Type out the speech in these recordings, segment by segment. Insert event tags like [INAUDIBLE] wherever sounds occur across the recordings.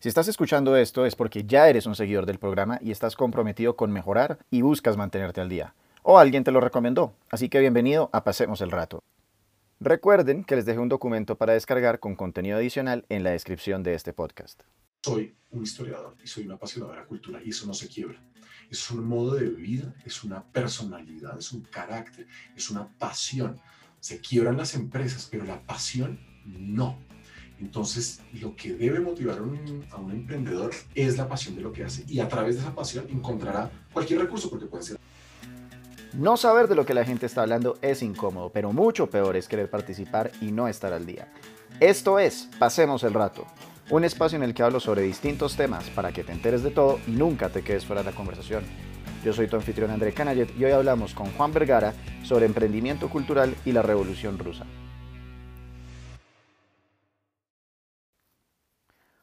Si estás escuchando esto es porque ya eres un seguidor del programa y estás comprometido con mejorar y buscas mantenerte al día. O alguien te lo recomendó, así que bienvenido a Pasemos el Rato. Recuerden que les dejé un documento para descargar con contenido adicional en la descripción de este podcast. Soy un historiador y soy un apasionado de la cultura y eso no se quiebra. Es un modo de vida, es una personalidad, es un carácter, es una pasión. Se quiebran las empresas, pero la pasión no. Entonces, lo que debe motivar a un, emprendedor es la pasión de lo que hace y a través de esa pasión encontrará cualquier recurso, porque puede ser... No saber de lo que la gente está hablando es incómodo, pero mucho peor es querer participar y no estar al día. Esto es Pasemos el Rato, un espacio en el que hablo sobre distintos temas para que te enteres de todo y nunca te quedes fuera de la conversación. Yo soy tu anfitrión André Canayet y hoy hablamos con Juan Vergara sobre emprendimiento cultural y la revolución rusa.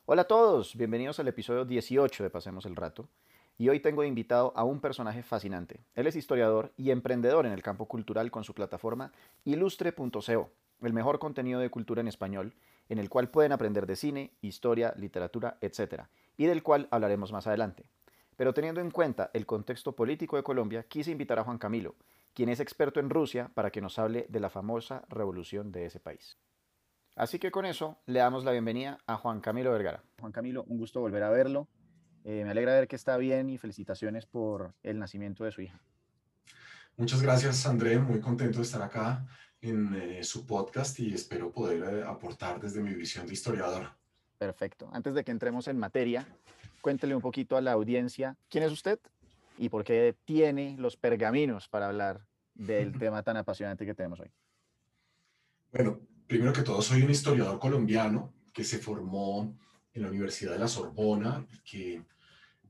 Hola a todos, bienvenidos al episodio 18 de Pasemos el Rato. Y hoy tengo invitado a un personaje fascinante. Él es historiador y emprendedor en el campo cultural con su plataforma ilustre.co, el mejor contenido de cultura en español, en el cual pueden aprender de cine, historia, literatura, etc. Y del cual hablaremos más adelante. Pero teniendo en cuenta el contexto político de Colombia, quise invitar a Juan Camilo, quien es experto en Rusia, para que nos hable de la famosa revolución de ese país. Así que con eso le damos la bienvenida a Juan Camilo Vergara. Juan Camilo, un gusto volver a verlo. Eh, me alegra ver que está bien y felicitaciones por el nacimiento de su hija. Muchas gracias, André. Muy contento de estar acá en eh, su podcast y espero poder eh, aportar desde mi visión de historiador. Perfecto. Antes de que entremos en materia, cuéntele un poquito a la audiencia quién es usted y por qué tiene los pergaminos para hablar del [LAUGHS] tema tan apasionante que tenemos hoy. Bueno, primero que todo, soy un historiador colombiano que se formó en la Universidad de la Sorbona, que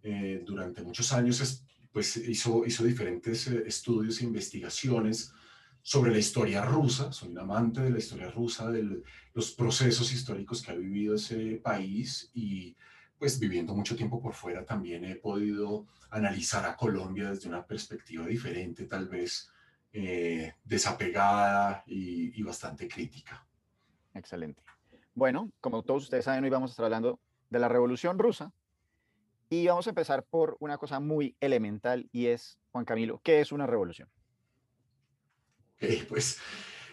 eh, durante muchos años pues, hizo, hizo diferentes eh, estudios e investigaciones sobre la historia rusa. Soy un amante de la historia rusa, de los procesos históricos que ha vivido ese país y pues viviendo mucho tiempo por fuera también he podido analizar a Colombia desde una perspectiva diferente, tal vez eh, desapegada y, bastante crítica. Excelente. Bueno, como todos ustedes saben, hoy vamos a estar hablando de la Revolución Rusa y vamos a empezar por una cosa muy elemental y es, Juan Camilo, ¿qué es una revolución? Ok, pues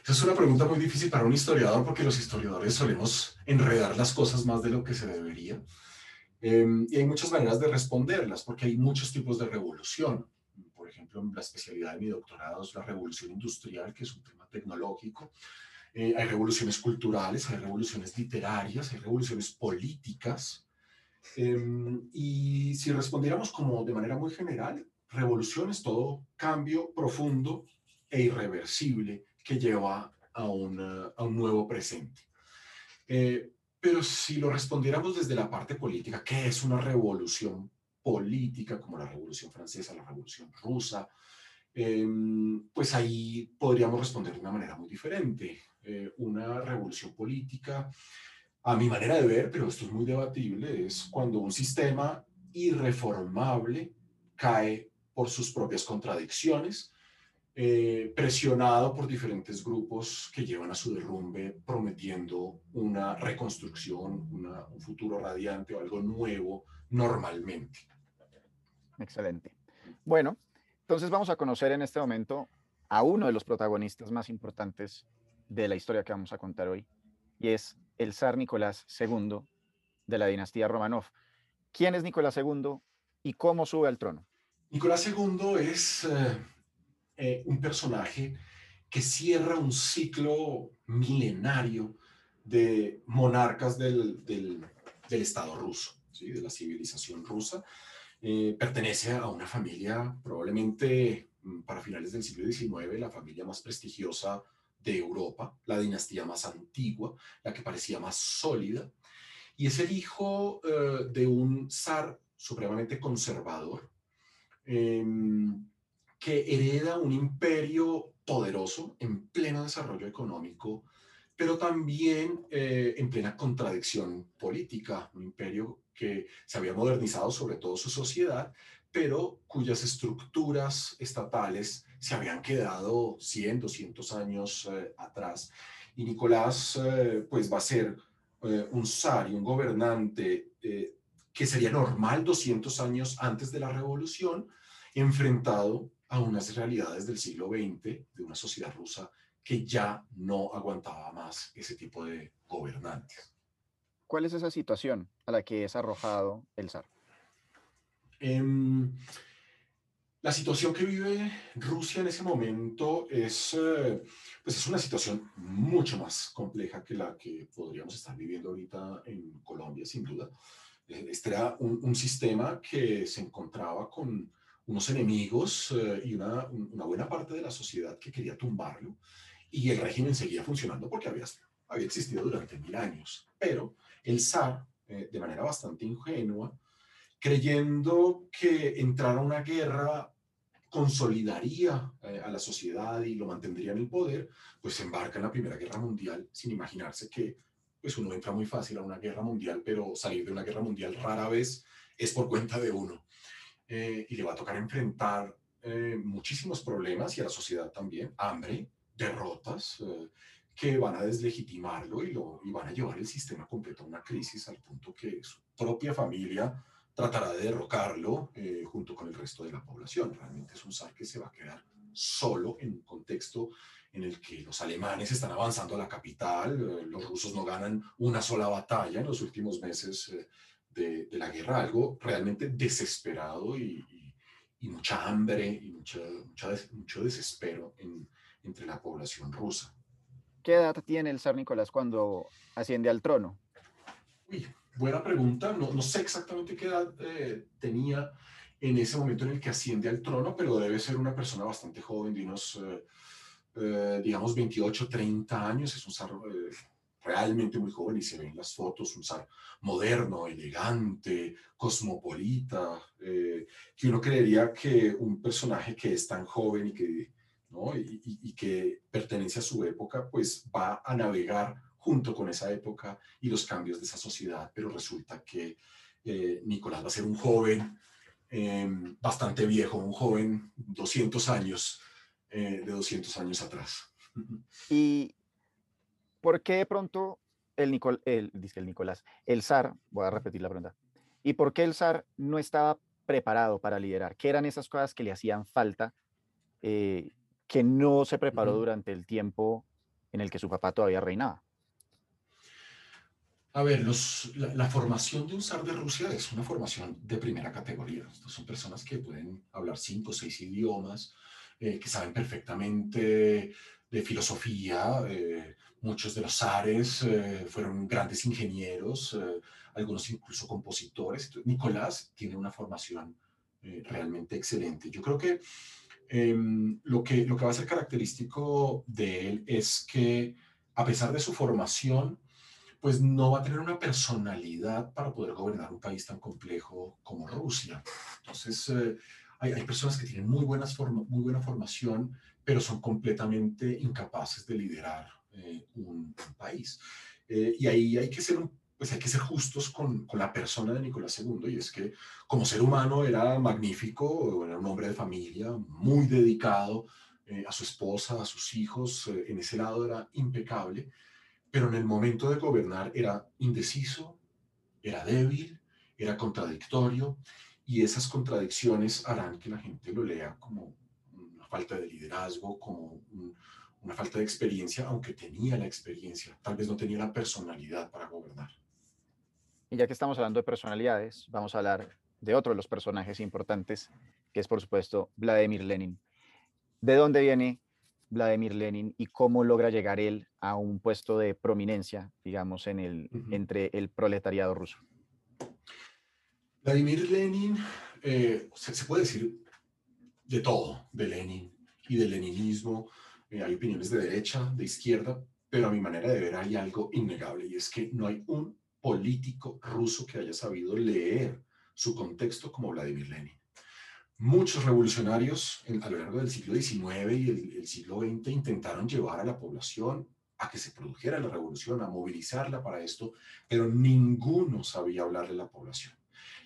esa es una pregunta muy difícil para un historiador porque los historiadores solemos enredar las cosas más de lo que se debería. Em, y hay muchas maneras de responderlas porque hay muchos tipos de revolución la especialidad de mi doctorado es la revolución industrial, que es un tema tecnológico. Eh, hay revoluciones culturales, hay revoluciones literarias, hay revoluciones políticas. Em, y si respondiéramos como de manera muy general, revolución es todo cambio profundo e irreversible que lleva a, a un nuevo presente. Eh, pero si lo respondiéramos desde la parte política, ¿qué es una revolución política como la Revolución Francesa, la Revolución Rusa, em, pues ahí podríamos responder de una manera muy diferente. Eh, una revolución política, a mi manera de ver, pero esto es muy debatible, es cuando un sistema irreformable cae por sus propias contradicciones, eh, presionado por diferentes grupos que llevan a su derrumbe prometiendo una reconstrucción, un futuro radiante o algo nuevo normalmente. Excelente. Bueno, entonces vamos a conocer en este momento a uno de los protagonistas más importantes de la historia que vamos a contar hoy, y es el zar Nicolás II de la dinastía Romanov. ¿Quién es Nicolás II y cómo sube al trono? Nicolás II es eh, eh, un personaje que cierra un ciclo milenario de monarcas del, del, del Estado ruso, ¿sí? de la civilización rusa. Eh, pertenece a una familia probablemente mm, para finales del siglo XIX, la familia más prestigiosa de Europa, la dinastía más antigua, la que parecía más sólida, y es el hijo eh, de un zar supremamente conservador, em, que hereda un imperio poderoso en pleno desarrollo económico, pero también eh, en plena contradicción política, un imperio que se había modernizado sobre todo su sociedad, pero cuyas estructuras estatales se habían quedado 100, 200 años eh, atrás. Y Nicolás, eh, pues va a ser eh, un zar y un gobernante que sería normal 200 años antes de la revolución, enfrentado a unas realidades del siglo XX, de una sociedad rusa que ya no aguantaba más ese tipo de gobernantes. ¿Cuál es esa situación a la que es arrojado el zar? La situación que vive Rusia en ese momento es, eh, pues es una situación mucho más compleja que la que podríamos estar viviendo ahorita en Colombia, sin duda. Eh, este era un, sistema que se encontraba con unos enemigos eh, y una, una, buena parte de la sociedad que quería tumbarlo y el régimen seguía funcionando porque había, había existido durante mil años. Pero el zar, de manera bastante ingenua, creyendo que entrar a una guerra consolidaría eh, a la sociedad y lo mantendría en el poder, pues se embarca en la Primera Guerra Mundial sin imaginarse que pues uno entra muy fácil a una guerra mundial, pero salir de una guerra mundial rara vez es por cuenta de uno. Eh, y le va a tocar enfrentar eh, muchísimos problemas y a la sociedad también, hambre, derrotas, que van a deslegitimarlo y, lo, y van a llevar el sistema completo a una crisis al punto que su propia familia tratará de derrocarlo eh, junto con el resto de la población. Realmente es un zar que se va a quedar solo en un contexto en el que los alemanes están avanzando a la capital, eh, los rusos no ganan una sola batalla en los últimos meses eh, de, de, la guerra, algo realmente desesperado y, y, mucha hambre y mucha, mucho desespero en, entre la población rusa. ¿Qué edad tiene el zar Nicolás cuando asciende al trono? Uy, Buena pregunta, no, no sé exactamente qué edad eh, tenía en ese momento en el que asciende al trono, pero debe ser una persona bastante joven, de unos, eh, eh, digamos, 28, 30 años. Es un zar realmente muy joven y se ven las fotos, un zar moderno, elegante, cosmopolita, que uno creería que un personaje que es tan joven y que, ¿no? y que pertenece a su época, pues va a navegar junto con esa época y los cambios de esa sociedad, pero resulta que eh, Nicolás va a ser un joven em, bastante viejo, un joven 200 años, eh, de 200 años atrás. ¿Y por qué de pronto el, Nicol el, dice el Nicolás, el zar, voy a repetir la pregunta, ¿y por qué el zar no estaba preparado para liderar? ¿Qué eran esas cosas que le hacían falta eh, que no se preparó durante el tiempo en el que su papá todavía reinaba? A ver, la, formación de un zar de Rusia es una formación de primera categoría. son personas que pueden hablar cinco o seis idiomas, eh, que saben perfectamente de filosofía. Eh, muchos de los zares eh, fueron grandes ingenieros, algunos incluso compositores. Nicolás tiene una formación realmente excelente. Yo creo que, em, lo que lo que va a ser característico de él es que, a pesar de su formación, pues no va a tener una personalidad para poder gobernar un país tan complejo como Rusia. Entonces, eh, hay, hay, personas que tienen muy, buenas muy buena formación, pero son completamente incapaces de liderar eh, un, país. Eh, y ahí hay que ser pues hay que ser justos con, con, la persona de Nicolás II, y es que como ser humano era magnífico, era un hombre de familia, muy dedicado a su esposa, a sus hijos, en ese lado era impecable, pero en el momento de gobernar era indeciso, era débil, era contradictorio, y esas contradicciones harán que la gente lo lea como una falta de liderazgo, como una falta de experiencia, aunque tenía la experiencia, tal vez no tenía la personalidad para gobernar. Y ya que estamos hablando de personalidades, vamos a hablar de otro de los personajes importantes, que es por supuesto Vladimir Lenin. ¿De dónde viene Vladimir Lenin y cómo logra llegar él a un puesto de prominencia, digamos, en el, entre el proletariado ruso. Vladimir Lenin, eh, se, puede decir de todo de Lenin y del leninismo. Eh, hay opiniones de derecha, de izquierda, pero a mi manera de ver hay algo innegable y es que no hay un político ruso que haya sabido leer su contexto como Vladimir Lenin. Muchos revolucionarios a lo largo del siglo XIX y el, siglo XX intentaron llevar a la población a que se produjera la revolución, a movilizarla para esto, pero ninguno sabía hablarle a la población.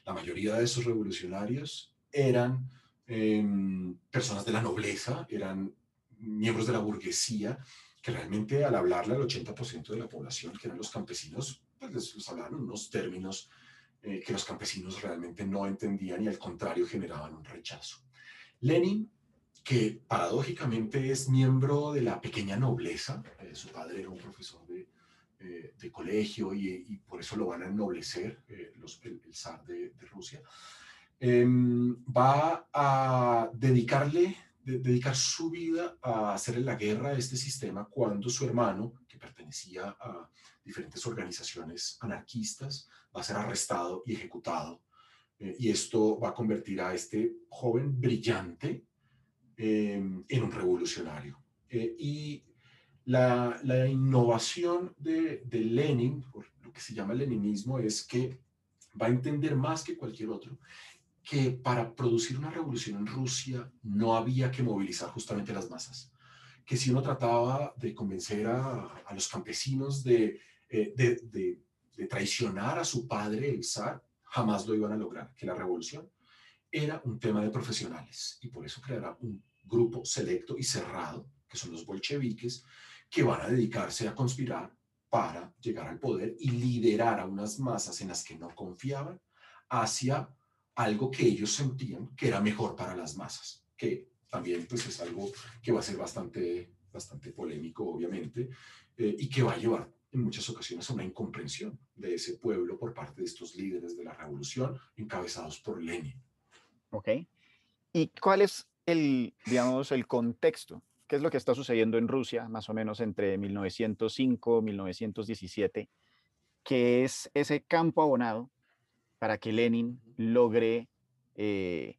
La mayoría de esos revolucionarios eran em, personas de la nobleza, eran miembros de la burguesía, que realmente al hablarle al 80% de la población, que eran los campesinos, pues les, hablaban unos términos eh, que los campesinos realmente no entendían y al contrario generaban un rechazo. Lenin, que paradójicamente es miembro de la pequeña nobleza, eh, su padre era un profesor de, eh, de colegio y, por eso lo van a ennoblecer los, el, zar de, Rusia, em, va a dedicarle dedicar su vida a hacer la guerra a este sistema cuando su hermano, pertenecía a diferentes organizaciones anarquistas, va a ser arrestado y ejecutado. Eh, y esto va a convertir a este joven brillante em, en un revolucionario. Eh, y la, la innovación de, Lenin, por lo que se llama leninismo, es que va a entender más que cualquier otro que para producir una revolución en Rusia no había que movilizar justamente las masas, que si uno trataba de convencer a, a los campesinos de eh, de, traicionar a su padre, el zar, jamás lo iban a lograr, que la revolución era un tema de profesionales. Y por eso creará un grupo selecto y cerrado, que son los bolcheviques, que van a dedicarse a conspirar para llegar al poder y liderar a unas masas en las que no confiaban hacia algo que ellos sentían que era mejor para las masas, que también pues es algo que va a ser bastante, bastante polémico, obviamente, eh, y que va a llevar en muchas ocasiones a una incomprensión de ese pueblo por parte de estos líderes de la revolución encabezados por Lenin. Ok. ¿Y cuál es el, digamos, el contexto? ¿Qué es lo que está sucediendo en Rusia más o menos entre 1905 y 1917? que es ese campo abonado para que Lenin logre eh,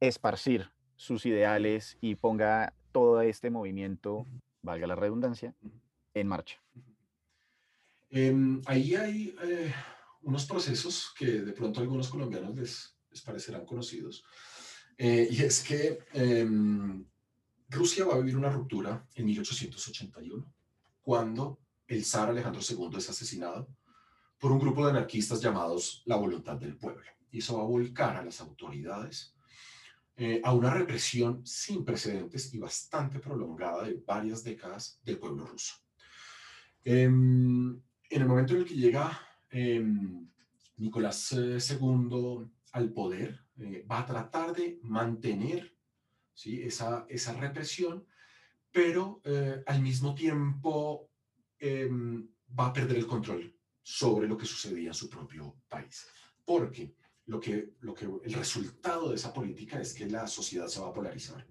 esparcir sus ideales y ponga todo este movimiento, valga la redundancia, en marcha. Em, ahí hay eh, unos procesos que de pronto a algunos colombianos les, les parecerán conocidos. Eh, y es que em, Rusia va a vivir una ruptura en 1881, cuando el zar Alejandro II es asesinado por un grupo de anarquistas llamados la voluntad del pueblo. Y eso va a volcar a las autoridades eh, a una represión sin precedentes y bastante prolongada de varias décadas del pueblo ruso. Em, en el momento en el que llega em, Nicolás II eh, al poder, eh, va a tratar de mantener esa, esa represión, pero al mismo tiempo em, va a perder el control sobre lo que sucedía en su propio país. Porque lo que, lo que, el resultado de esa política es que la sociedad se va a polarizar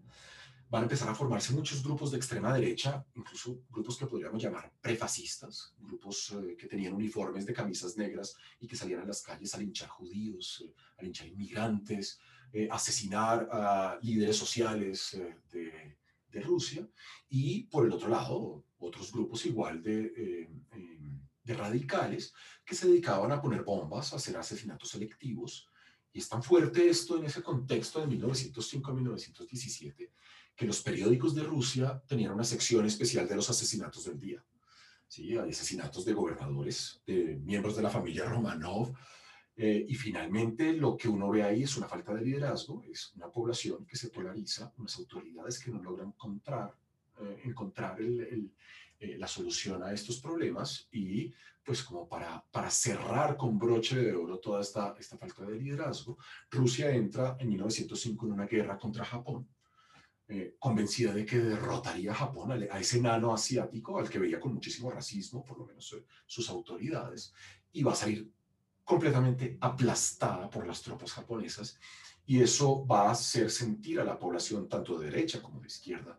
van a empezar a formarse muchos grupos de extrema derecha, incluso grupos que podríamos llamar prefascistas, grupos eh, que tenían uniformes de camisas negras y que salían a las calles a linchar judíos, eh, a linchar inmigrantes, eh, asesinar a líderes sociales de, de, Rusia. Y por el otro lado, otros grupos igual de, de radicales que se dedicaban a poner bombas, a hacer asesinatos selectivos. Y es tan fuerte esto en ese contexto de 1905 a 1917 que los periódicos de Rusia tenían una sección especial de los asesinatos del día. ¿sí? Hay asesinatos de gobernadores, de miembros de la familia Romanov, eh, y finalmente lo que uno ve ahí es una falta de liderazgo, es una población que se polariza, unas autoridades que no logran encontrar, eh, encontrar el, eh, la solución a estos problemas y pues como para, para cerrar con broche de oro toda esta, esta falta de liderazgo, Rusia entra en 1905 en una guerra contra Japón eh, convencida de que derrotaría a Japón, a, ese nano asiático al que veía con muchísimo racismo, por lo menos eh, sus autoridades, y va a salir completamente aplastada por las tropas japonesas. Y eso va a hacer sentir a la población, tanto de derecha como de izquierda,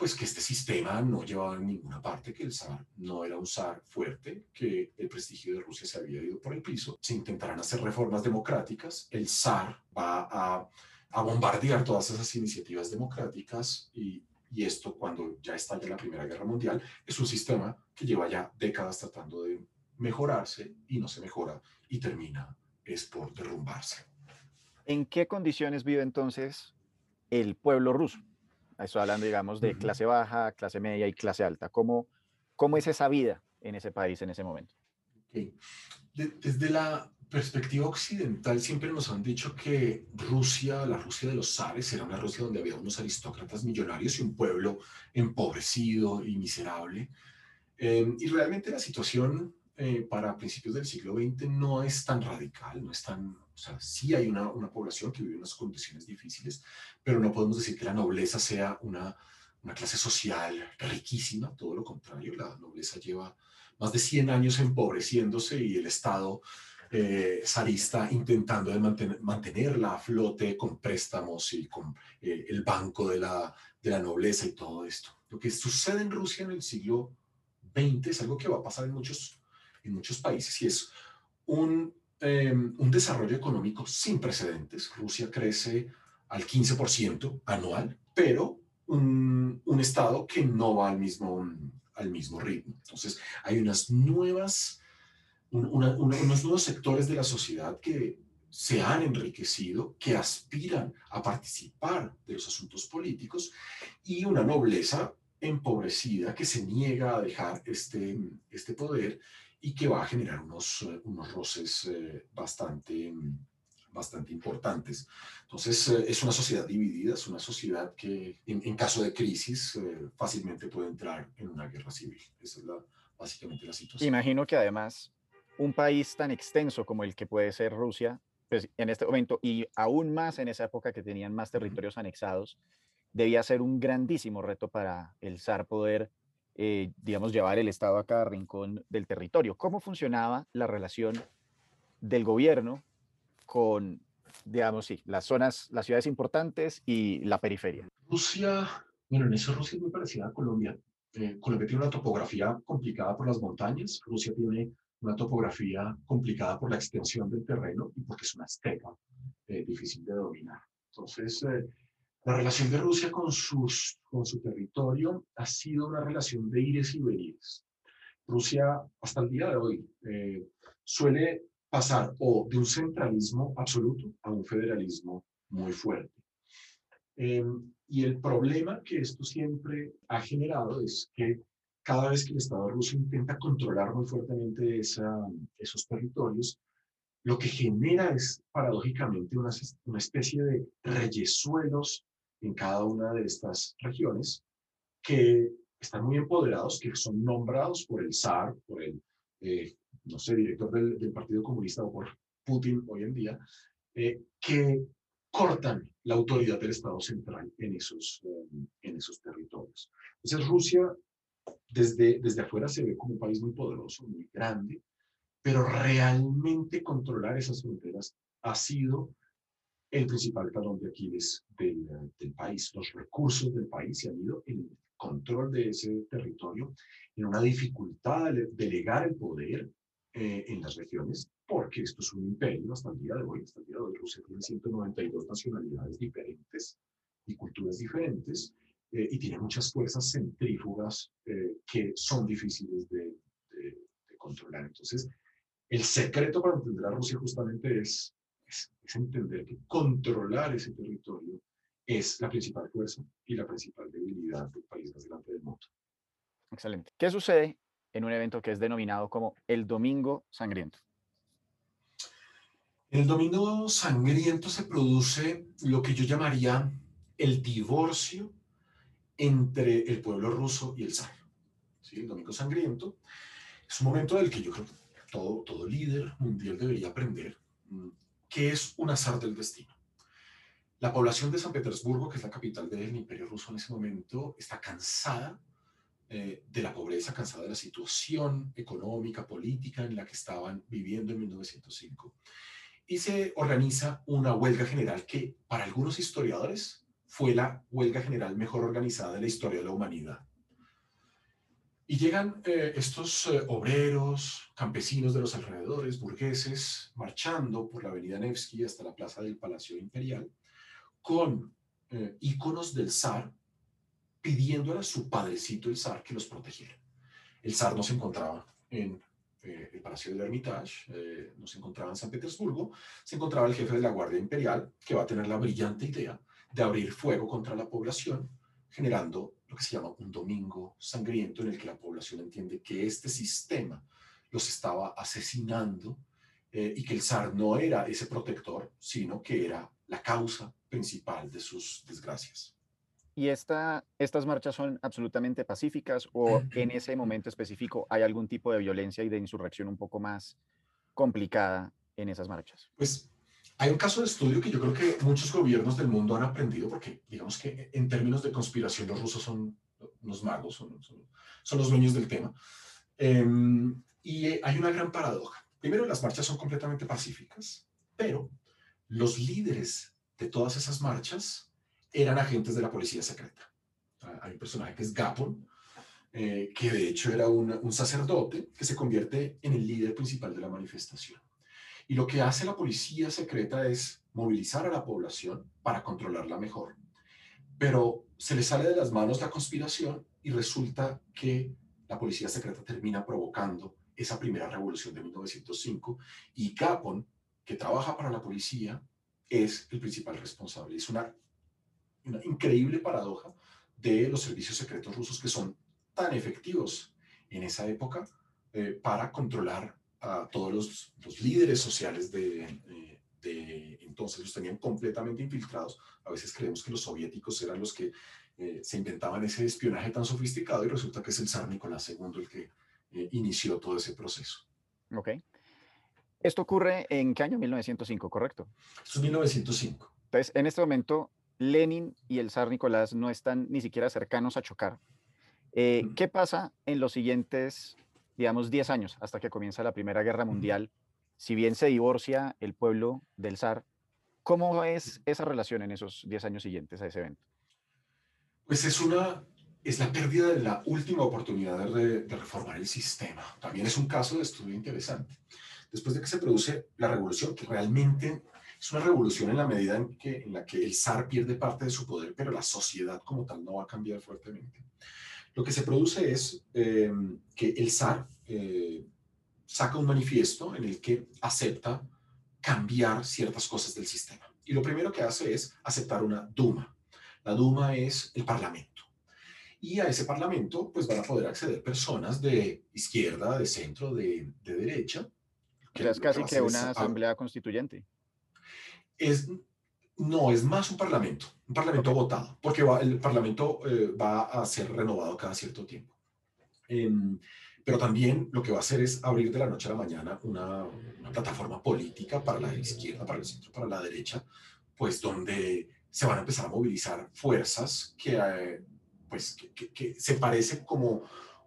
pues que este sistema no llevaba a ninguna parte, que el zar no era un zar fuerte, que el prestigio de Rusia se había ido por el piso. Se intentarán hacer reformas democráticas, el zar va a bombardear todas esas iniciativas democráticas y, y esto cuando ya estalla la Primera Guerra Mundial es un sistema que lleva ya décadas tratando de mejorarse y no se mejora y termina es por derrumbarse. ¿En qué condiciones vive entonces el pueblo ruso? Estoy hablando, digamos, de clase baja, clase media y clase alta. ¿Cómo, cómo es esa vida en ese país en ese momento? desde la perspectiva occidental siempre nos han dicho que Rusia, la Rusia de los zares, era una Rusia donde había unos aristócratas millonarios y un pueblo empobrecido y miserable. Eh, y realmente la situación eh, para principios del siglo XX no es tan radical, no es tan, o sea, sí hay una, una población que vive unas condiciones difíciles, pero no podemos decir que la nobleza sea una, una clase social riquísima, todo lo contrario, la nobleza lleva más de 100 años empobreciéndose y el Estado eh, zarista intentando de mantener, mantenerla a flote con préstamos y con eh, el banco de la, de la nobleza y todo esto. Lo que sucede en Rusia en el siglo XX es algo que va a pasar en muchos en muchos países y es un, em, un desarrollo económico sin precedentes. Rusia crece al 15% anual, pero un, un, Estado que no va al mismo, al mismo ritmo. Entonces, hay unas nuevas, una, unos nuevos sectores de la sociedad que se han enriquecido, que aspiran a participar de los asuntos políticos y una nobleza empobrecida que se niega a dejar este, este poder y que va a generar unos, eh, unos roces eh, bastante, bastante importantes. Entonces, eh, es una sociedad dividida, es una sociedad que en, caso de crisis fácilmente puede entrar en una guerra civil. Esa es la, básicamente la situación. Imagino que además un país tan extenso como el que puede ser Rusia, pues en este momento, y aún más en esa época que tenían más territorios anexados, debía ser un grandísimo reto para el zar poder eh, digamos, llevar el Estado a cada rincón del territorio. ¿Cómo funcionaba la relación del gobierno con, digamos, sí, las zonas, las ciudades importantes y la periferia? Rusia, bueno, en eso Rusia es muy parecida a Colombia. Eh, Colombia tiene una topografía complicada por las montañas, Rusia tiene una topografía complicada por la extensión del terreno y porque es una estepa eh, difícil de dominar. Entonces, la relación de Rusia con, sus, con su territorio ha sido una relación de ires y venires. Rusia, hasta el día de hoy, eh, suele pasar o de un centralismo absoluto a un federalismo muy fuerte. Em, y el problema que esto siempre ha generado es que cada vez que el Estado ruso intenta controlar muy fuertemente esa, esos territorios, lo que genera es paradójicamente una, una especie de reyesuelos en cada una de estas regiones que están muy empoderados, que son nombrados por el zar, por el, eh, no sé, director del, Partido Comunista o por Putin hoy en día, eh, que cortan la autoridad del Estado central en esos, eh, en esos territorios. Entonces Rusia desde, desde afuera se ve como un país muy poderoso, muy grande, pero realmente controlar esas fronteras ha sido el principal talón de Aquiles del, del, país. Los recursos del país se han ido en el control de ese territorio, en una dificultad de delegar el poder eh, en las regiones, porque esto es un imperio hasta el día de hoy. Hasta el día de hoy Rusia tiene 192 nacionalidades diferentes y culturas diferentes, eh, y tiene muchas fuerzas centrífugas eh, que son difíciles de, de, de controlar. Entonces, el secreto para entender a Rusia justamente es es, entender que controlar ese territorio es la principal fuerza y la principal debilidad del país más grande del mundo. Excelente. ¿Qué sucede en un evento que es denominado como el Domingo Sangriento? En el Domingo Sangriento se produce lo que yo llamaría el divorcio entre el pueblo ruso y el zar. ¿Sí? El Domingo Sangriento es un momento del que yo creo que todo, todo líder mundial debería aprender mm, que es un azar del destino. La población de San Petersburgo, que es la capital del imperio ruso en ese momento, está cansada eh, de la pobreza, cansada de la situación económica, política en la que estaban viviendo en 1905. Y se organiza una huelga general que para algunos historiadores fue la huelga general mejor organizada de la historia de la humanidad. Y llegan eh, estos eh, obreros, campesinos de los alrededores, burgueses, marchando por la avenida Nevsky hasta la plaza del Palacio Imperial, con eh, íconos del zar, pidiéndole a su padrecito el zar que los protegiera. El zar no se encontraba en el Palacio del Hermitage, no se encontraba en San Petersburgo, se encontraba el jefe de la Guardia Imperial, que va a tener la brillante idea de abrir fuego contra la población, generando lo que se llama un domingo sangriento en el que la población entiende que este sistema los estaba asesinando eh, y que el zar no era ese protector, sino que era la causa principal de sus desgracias. ¿Y esta, estas marchas son absolutamente pacíficas o en ese momento específico hay algún tipo de violencia y de insurrección un poco más complicada en esas marchas? Pues hay un caso de estudio que yo creo que muchos gobiernos del mundo han aprendido, porque digamos que en términos de conspiración los rusos son unos magos, son, son, los dueños del tema. Em, y hay una gran paradoja. Primero, las marchas son completamente pacíficas, pero los líderes de todas esas marchas eran agentes de la policía secreta. Hay un personaje que es Gapon, eh, que de hecho era un, sacerdote que se convierte en el líder principal de la manifestación. Y lo que hace la policía secreta es movilizar a la población para controlarla mejor. Pero se le sale de las manos la conspiración y resulta que la policía secreta termina provocando esa primera revolución de 1905 y Gapon, que trabaja para la policía, es el principal responsable. Es una, una increíble paradoja de los servicios secretos rusos que son tan efectivos en esa época eh, para controlar a todos los, los líderes sociales de, eh, de, entonces, los tenían completamente infiltrados. A veces creemos que los soviéticos eran los que eh, se inventaban ese espionaje tan sofisticado y resulta que es el zar Nicolás II el que inició todo ese proceso. Ok. Esto ocurre en qué año? 1905, ¿correcto? Esto es 1905. Entonces, en este momento, Lenin y el zar Nicolás no están ni siquiera cercanos a chocar. Eh, ¿Qué pasa en los siguientes, digamos, 10 años hasta que comienza la Primera Guerra Mundial? Si bien se divorcia el pueblo del zar, ¿cómo es esa relación en esos 10 años siguientes a ese evento? Pues es una, es la pérdida de la última oportunidad de, de, reformar el sistema. También es un caso de estudio interesante. Después de que se produce la revolución, que realmente es una revolución en la medida en, que, en la que el zar pierde parte de su poder, pero la sociedad como tal no va a cambiar fuertemente. Lo que se produce es eh, que el zar eh, saca un manifiesto en el que acepta cambiar ciertas cosas del sistema. Y lo primero que hace es aceptar una Duma. La Duma es el parlamento. Y a ese parlamento pues van a poder acceder personas de izquierda, de centro, de, derecha. Que es casi que una asamblea constituyente. Es, no, es más un parlamento, un parlamento votado, porque el parlamento eh, va a ser renovado cada cierto tiempo. Em, pero también lo que va a hacer es abrir de la noche a la mañana una, plataforma política para la izquierda, para el centro, para la derecha, pues donde se van a empezar a movilizar fuerzas que, eh, pues, que, se parecen como,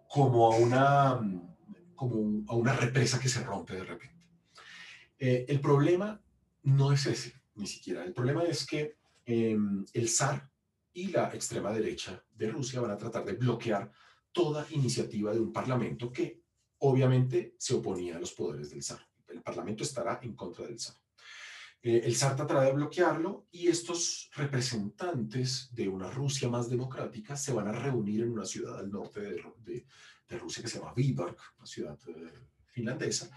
como, a una, como a una represa que se rompe de repente. Eh, el problema no es ese ni siquiera. El problema es que em, el zar y la extrema derecha de Rusia van a tratar de bloquear toda iniciativa de un parlamento que obviamente se oponía a los poderes del zar. El parlamento estará en contra del zar. Eh, el zar tratará de bloquearlo y estos representantes de una Rusia más democrática se van a reunir en una ciudad al norte de, Rusia que se llama Viborg, una ciudad eh, finlandesa,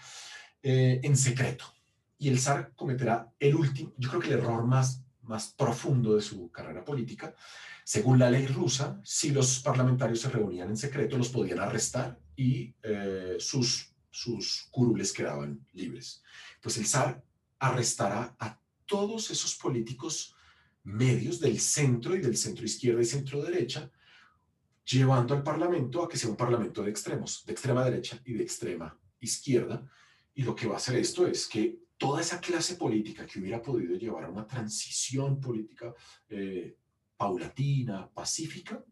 eh, en secreto y el zar cometerá el último, yo creo que el error más, más profundo de su carrera política. Según la ley rusa, si los parlamentarios se reunían en secreto, los podían arrestar y eh, sus, sus curules quedaban libres. Pues el zar arrestará a todos esos políticos medios del centro y del centro izquierda y centro derecha, llevando al parlamento a que sea un parlamento de extremos, de extrema derecha y de extrema izquierda. Y lo que va a hacer esto es que toda esa clase política que hubiera podido llevar a una transición política eh, paulatina, pacífica,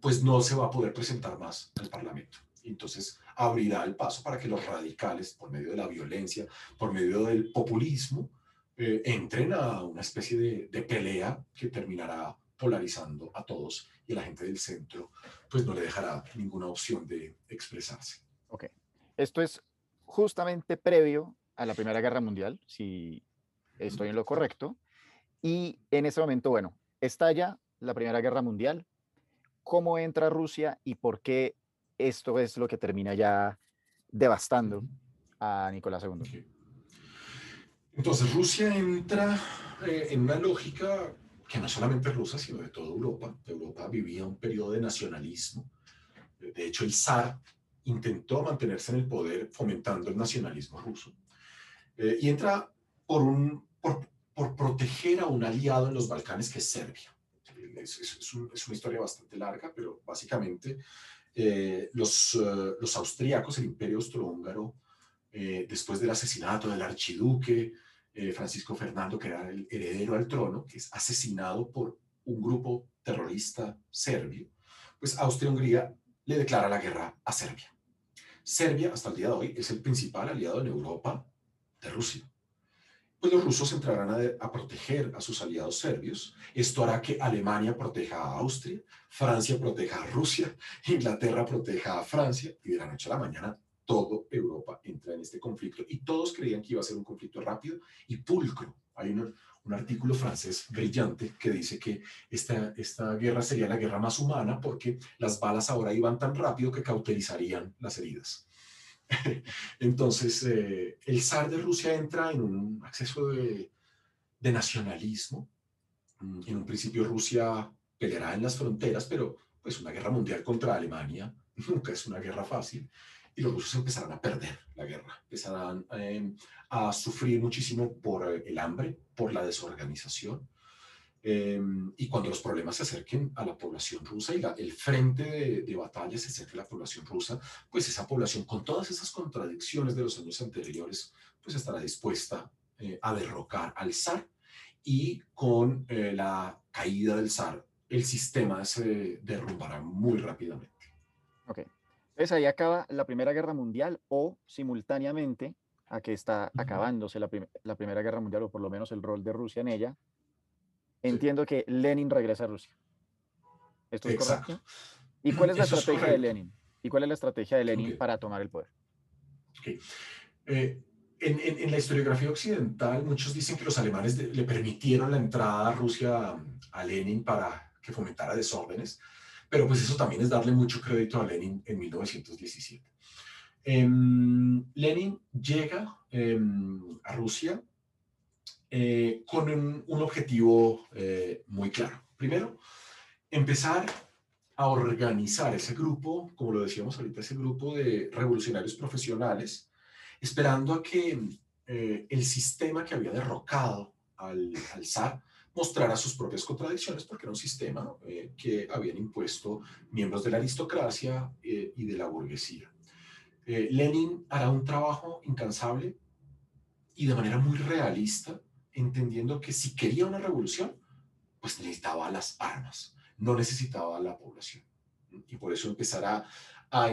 pues no se va a poder presentar más al Parlamento. Entonces abrirá el paso para que los radicales, por medio de la violencia, por medio del populismo, eh, entren a una especie de, de, pelea que terminará polarizando a todos y la gente del centro pues no le dejará ninguna opción de expresarse. Ok, esto es justamente previo a la Primera Guerra Mundial, si estoy en lo correcto. Y en ese momento, bueno, estalla la Primera Guerra Mundial. ¿Cómo entra Rusia y por qué esto es lo que termina ya devastando a Nicolás II? Entonces, Rusia entra eh, en una lógica que no solamente rusa, sino de toda Europa. Europa vivía un periodo de nacionalismo. De hecho, el zar intentó mantenerse en el poder fomentando el nacionalismo ruso. Eh, y entra por, un, por, proteger a un aliado en los Balcanes que es Serbia. es, una historia bastante larga, pero básicamente eh, los, uh, los austríacos, el imperio austrohúngaro, eh, después del asesinato del archiduque Francisco Fernando, que era el heredero al trono, que es asesinado por un grupo terrorista serbio, pues Austria-Hungría le declara la guerra a Serbia. Serbia, hasta el día de hoy, es el principal aliado en Europa de Rusia pues los rusos entrarán a, proteger a sus aliados serbios. Esto hará que Alemania proteja a Austria, Francia proteja a Rusia, [LAUGHS] Inglaterra proteja a Francia y de la noche a la mañana todo Europa entra en este conflicto y todos creían que iba a ser un conflicto rápido y pulcro. Hay un, un artículo francés brillante que dice que esta, esta guerra sería la guerra más humana porque las balas ahora iban tan rápido que cauterizarían las heridas. [LAUGHS] Entonces, eh, el zar de Rusia entra en un acceso de, nacionalismo. Mm, en un principio Rusia peleará en las fronteras, pero pues una guerra mundial contra Alemania [LAUGHS] nunca es una guerra fácil. Y los rusos empezarán a perder la guerra, empezarán em, a sufrir muchísimo por el hambre, por la desorganización, Em, y cuando los problemas se acerquen a la población rusa y el frente de, batalla se acerque a la población rusa, pues esa población con todas esas contradicciones de los años anteriores, pues estará dispuesta eh, a derrocar al zar y con eh, la caída del zar el sistema se derrumbará muy rápidamente. Ok. Entonces ahí acaba la Primera Guerra Mundial o simultáneamente a que está acabándose la, la Primera Guerra Mundial o por lo menos el rol de Rusia en ella, entiendo que Lenin regresa a Rusia. ¿Esto es correcto? ¿Y cuál es la estrategia de Lenin? ¿Y cuál es la estrategia de Lenin para tomar el poder? Eh, en, la historiografía occidental, muchos dicen que los alemanes le permitieron la entrada a Rusia a, Lenin para que fomentara desórdenes, pero pues eso también es darle mucho crédito a Lenin en 1917. Em, Lenin llega em, a Rusia eh, con un, objetivo eh, muy claro. Primero, empezar a organizar ese grupo, como lo decíamos ahorita, ese grupo de revolucionarios profesionales, esperando a que eh, el sistema que había derrocado al, al zar mostrara sus propias contradicciones, porque era un sistema que habían impuesto miembros de la aristocracia y de la burguesía. Lenin hará un trabajo incansable y de manera muy realista entendiendo que si quería una revolución, pues necesitaba las armas, no necesitaba la población. Y por eso empezará a,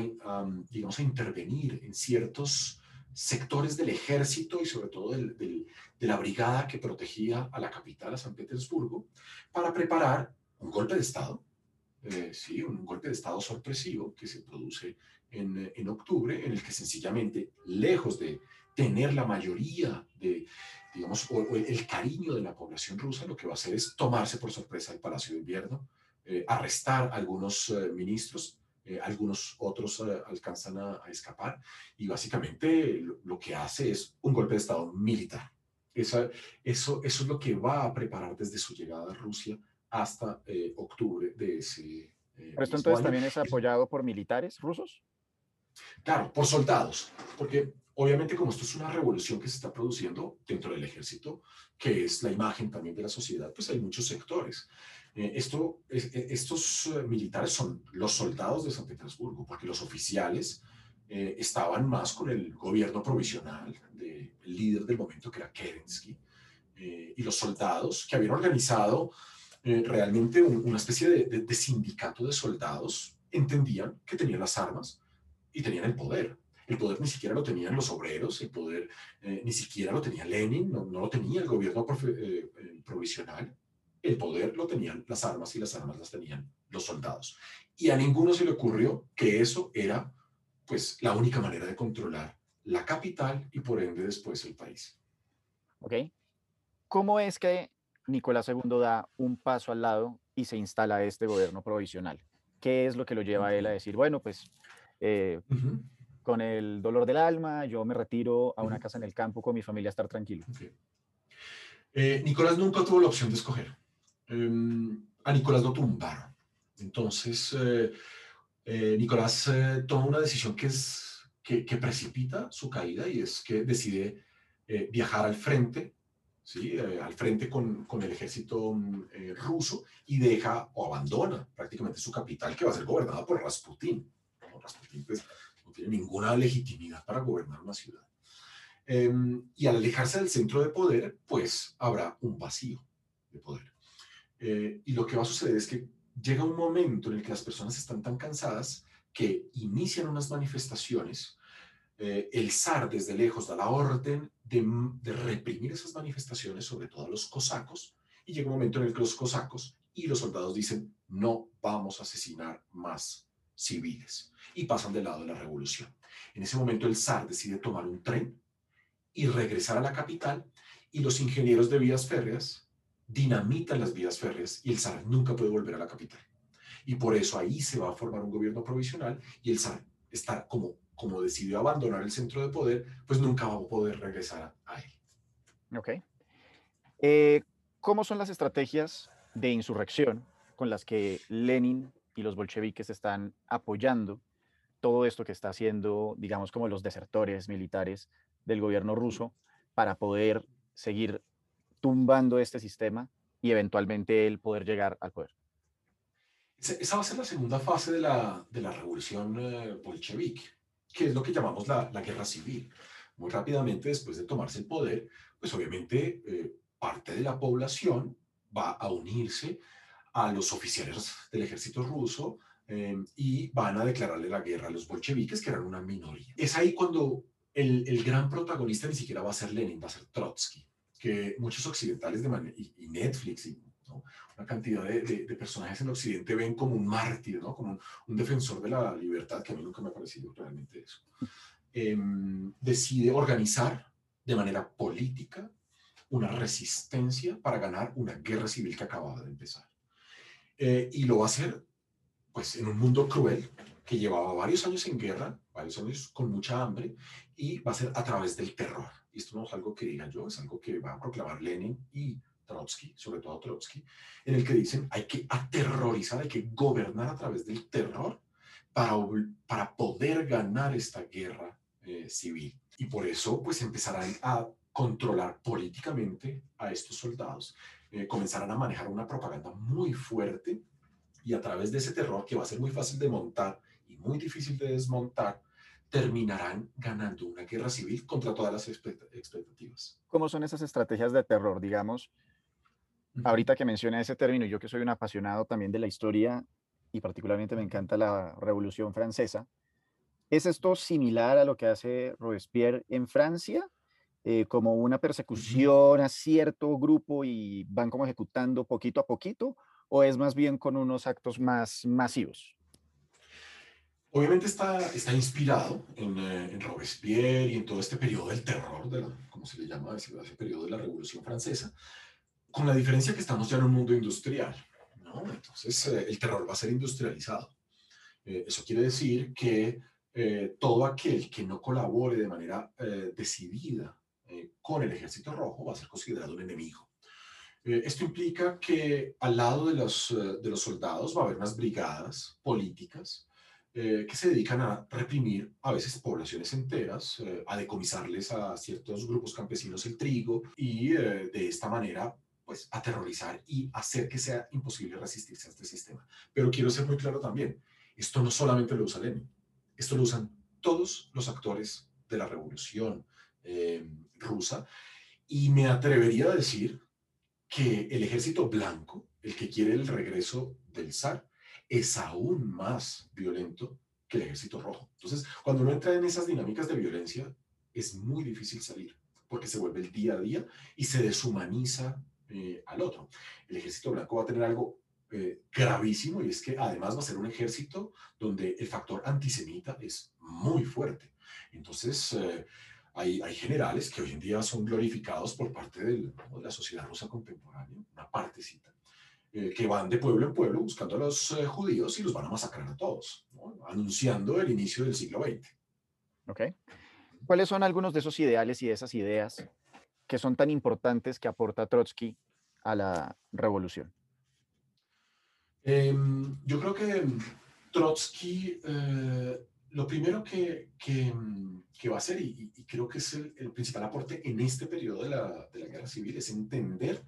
digamos, a intervenir en ciertos sectores del ejército y sobre todo de la brigada que protegía a la capital, a San Petersburgo, para preparar un golpe de Estado, eh, sí, un golpe de Estado sorpresivo que se produce en, en octubre, en el que sencillamente, lejos de tener la mayoría de, digamos, o, el cariño de la población rusa, lo que va a hacer es tomarse por sorpresa el Palacio de Invierno, eh, arrestar a algunos eh, ministros, eh, algunos otros alcanzan a, escapar y básicamente lo, que hace es un golpe de Estado militar. eso, eso es lo que va a preparar desde su llegada a Rusia hasta octubre de ese. ¿Pero esto entonces también es apoyado por militares rusos? Claro, por soldados, porque Obviamente, como esto es una revolución que se está produciendo dentro del ejército, que es la imagen también de la sociedad, pues hay muchos sectores. Eh, esto, eh, estos eh, militares son los soldados de San Petersburgo, porque los oficiales estaban más con el gobierno provisional del líder del momento, que era Kerensky, y los soldados que habían organizado realmente una especie de, sindicato de soldados entendían que tenían las armas y tenían el poder el poder ni siquiera lo tenían los obreros, el poder eh, ni siquiera lo tenía Lenin, no, lo tenía el gobierno eh, eh, provisional. El poder lo tenían las armas y las armas las tenían los soldados. Y a ninguno se le ocurrió que eso era pues la única manera de controlar la capital y por ende después el país. ¿Ok? ¿Cómo es que Nicolás II da un paso al lado y se instala este gobierno provisional? ¿Qué es lo que lo lleva a él a decir, bueno, pues con el dolor del alma, yo me retiro a una casa en el campo con mi familia a estar tranquilo. Eh, Nicolás nunca tuvo la opción de escoger. Em, a Nicolás lo tumbaron. Entonces, eh, eh, Nicolás toma una decisión que, es, que, que, precipita su caída y es que decide viajar al frente ¿sí? Eh, al frente con, con el ejército mm, eh, ruso y deja o abandona prácticamente su capital que va a ser gobernada por Rasputín. Rasputín pues, no tiene ninguna legitimidad para gobernar una ciudad. Em, y al alejarse del centro de poder, pues habrá un vacío de poder. Eh, y lo que va a suceder es que llega un momento en el que las personas están tan cansadas que inician unas manifestaciones. Eh, el zar desde lejos da la orden de, de, reprimir esas manifestaciones, sobre todo a los cosacos, y llega un momento en el que los cosacos y los soldados dicen, no vamos a asesinar más civiles, y pasan del lado de la revolución. En ese momento el zar decide tomar un tren y regresar a la capital, y los ingenieros de vías férreas dinamitan las vías férreas y el zar nunca puede volver a la capital. Y por eso ahí se va a formar un gobierno provisional y el zar está como, como decidió abandonar el centro de poder, pues nunca va a poder regresar a, él. Ok. Eh, ¿Cómo son las estrategias de insurrección con las que Lenin y los bolcheviques están apoyando todo esto que está haciendo, digamos, como los desertores militares del gobierno ruso para poder seguir tumbando este sistema y eventualmente él poder llegar al poder. Esa va a ser la segunda fase de la, de la revolución eh, bolchevique, que es lo que llamamos la, la, guerra civil. Muy rápidamente, después de tomarse el poder, pues obviamente eh, parte de la población va a unirse a los oficiales del ejército ruso eh, y van a declararle la guerra a los bolcheviques, que eran una minoría. Es ahí cuando el, el gran protagonista ni siquiera va a ser Lenin, va a ser Trotsky que muchos occidentales de y, Netflix y una cantidad de, de, personajes en Occidente ven como un mártir, ¿no? como un, defensor de la libertad, que a mí nunca me ha parecido realmente eso. Em, decide organizar de manera política una resistencia para ganar una guerra civil que acababa de empezar. Eh, y lo va a hacer pues en un mundo cruel que llevaba varios años en guerra, varios años con mucha hambre, y va a ser a través del terror y esto no es algo que diga yo, es algo que va a proclamar Lenin y Trotsky, sobre todo Trotsky, en el que dicen hay que aterrorizar, hay que gobernar a través del terror para, para poder ganar esta guerra eh, civil. Y por eso pues empezarán a controlar políticamente a estos soldados, eh, comenzarán a manejar una propaganda muy fuerte y a través de ese terror que va a ser muy fácil de montar y muy difícil de desmontar, terminarán ganando una guerra civil contra todas las expectativas. ¿Cómo son esas estrategias de terror, digamos? Ahorita que menciona ese término, yo que soy un apasionado también de la historia y particularmente me encanta la Revolución Francesa, ¿es esto similar a lo que hace Robespierre en Francia? Eh, como una persecución a cierto grupo y van como ejecutando poquito a poquito, o es más bien con unos actos más masivos? Obviamente está, está inspirado en, eh, en, Robespierre y en todo este periodo del terror, de como se le llama, ese, ese, periodo de la Revolución Francesa, con la diferencia que estamos ya en un mundo industrial. ¿no? Entonces, eh, el terror va a ser industrializado. Eh, eso quiere decir que todo aquel que no colabore de manera decidida con el ejército rojo va a ser considerado un enemigo. esto implica que al lado de los, de los soldados va a haber unas brigadas políticas eh, que se dedican a reprimir a veces poblaciones enteras, eh, a decomisarles a ciertos grupos campesinos el trigo y eh, de esta manera pues aterrorizar y hacer que sea imposible resistirse a este sistema. Pero quiero ser muy claro también, esto no solamente lo usa Lenin, esto lo usan todos los actores de la revolución rusa y me atrevería a decir que el ejército blanco, el que quiere el regreso del zar, es aún más violento que el ejército rojo. Entonces, cuando uno entra en esas dinámicas de violencia, es muy difícil salir, porque se vuelve el día a día y se deshumaniza eh, al otro. El ejército blanco va a tener algo eh, gravísimo y es que además va a ser un ejército donde el factor antisemita es muy fuerte. Entonces, eh, hay, hay, generales que hoy en día son glorificados por parte del, de la sociedad rusa contemporánea, una partecita, eh, que van de pueblo en pueblo buscando a los eh, judíos y los van a masacrar a todos, anunciando el inicio del siglo XX. Ok. ¿Cuáles son algunos de esos ideales y de esas ideas que son tan importantes que aporta Trotsky a la revolución? Em, yo creo que Trotsky eh, lo primero que, que, que, va a hacer, y, creo que es el, principal aporte en este periodo de la, de la guerra civil, es entender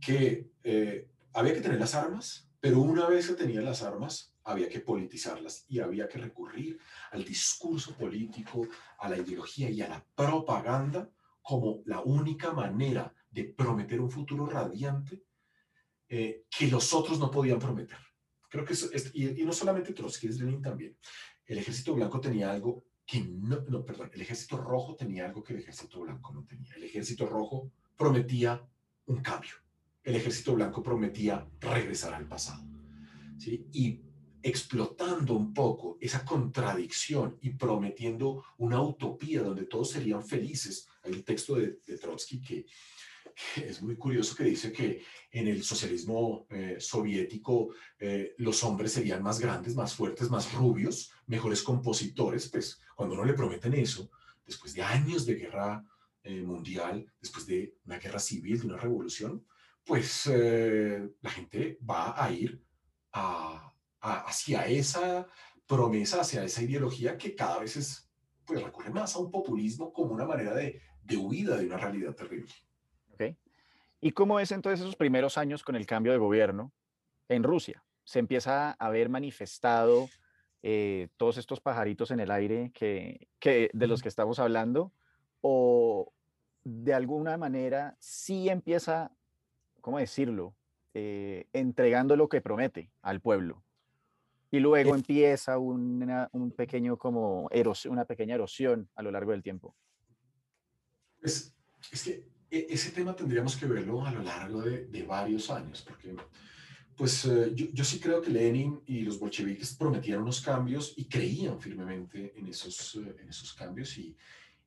que eh, había que tener las armas, pero una vez que tenía las armas, había que politizarlas y había que recurrir al discurso político, a la ideología y a la propaganda como la única manera de prometer un futuro radiante eh, que los otros no podían prometer. Creo que eso, es, y, no solamente Trotsky, es Lenin también. El ejército blanco tenía algo que no, no, perdón, el ejército rojo tenía algo que el ejército blanco no tenía. El ejército rojo prometía un cambio. El ejército blanco prometía regresar al pasado. ¿sí? Y explotando un poco esa contradicción y prometiendo una utopía donde todos serían felices. Hay un texto de, Trotsky que, es muy curioso que dice que en el socialismo eh, soviético eh, los hombres serían más grandes, más fuertes, más rubios, mejores compositores, pues cuando uno le prometen eso, después de años de guerra eh, mundial, después de una guerra civil, de una revolución, pues la gente va a ir a, hacia esa promesa, hacia esa ideología que cada vez es, pues recurre más a un populismo como una manera de, de huida de una realidad terrible. Okay. ¿Y cómo es entonces esos primeros años con el cambio de gobierno en Rusia? ¿Se empieza a ver manifestado eh, todos estos pajaritos en el aire que, que, de los que estamos hablando? ¿O de alguna manera sí empieza, ¿cómo decirlo? Eh, entregando lo que promete al pueblo? Y luego empieza una, un pequeño como una pequeña erosión a lo largo del tiempo. Es, es que e, ese tema tendríamos que verlo a lo largo de, de varios años, porque pues eh, yo, yo, sí creo que Lenin y los bolcheviques prometían unos cambios y creían firmemente en esos, eh, en esos cambios y,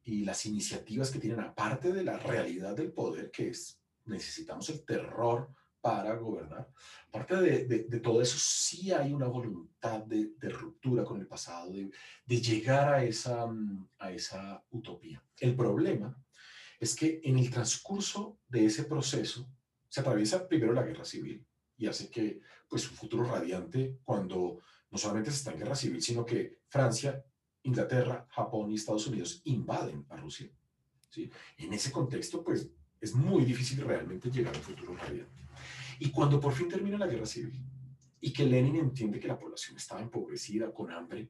y las iniciativas que tienen, aparte de la realidad del poder, que es necesitamos el terror para gobernar. Aparte de, todo eso, sí hay una voluntad de, de ruptura con el pasado, de, llegar a esa, mm, a esa utopía. El problema es que en el transcurso de ese proceso se atraviesa primero la guerra civil y hace que pues un futuro radiante cuando no solamente se está en guerra civil, sino que Francia, Inglaterra, Japón y Estados Unidos invaden a Rusia. ¿sí? En ese contexto, pues es muy difícil realmente llegar a un futuro radiante. Y cuando por fin termina la guerra civil y que Lenin entiende que la población estaba empobrecida, con hambre,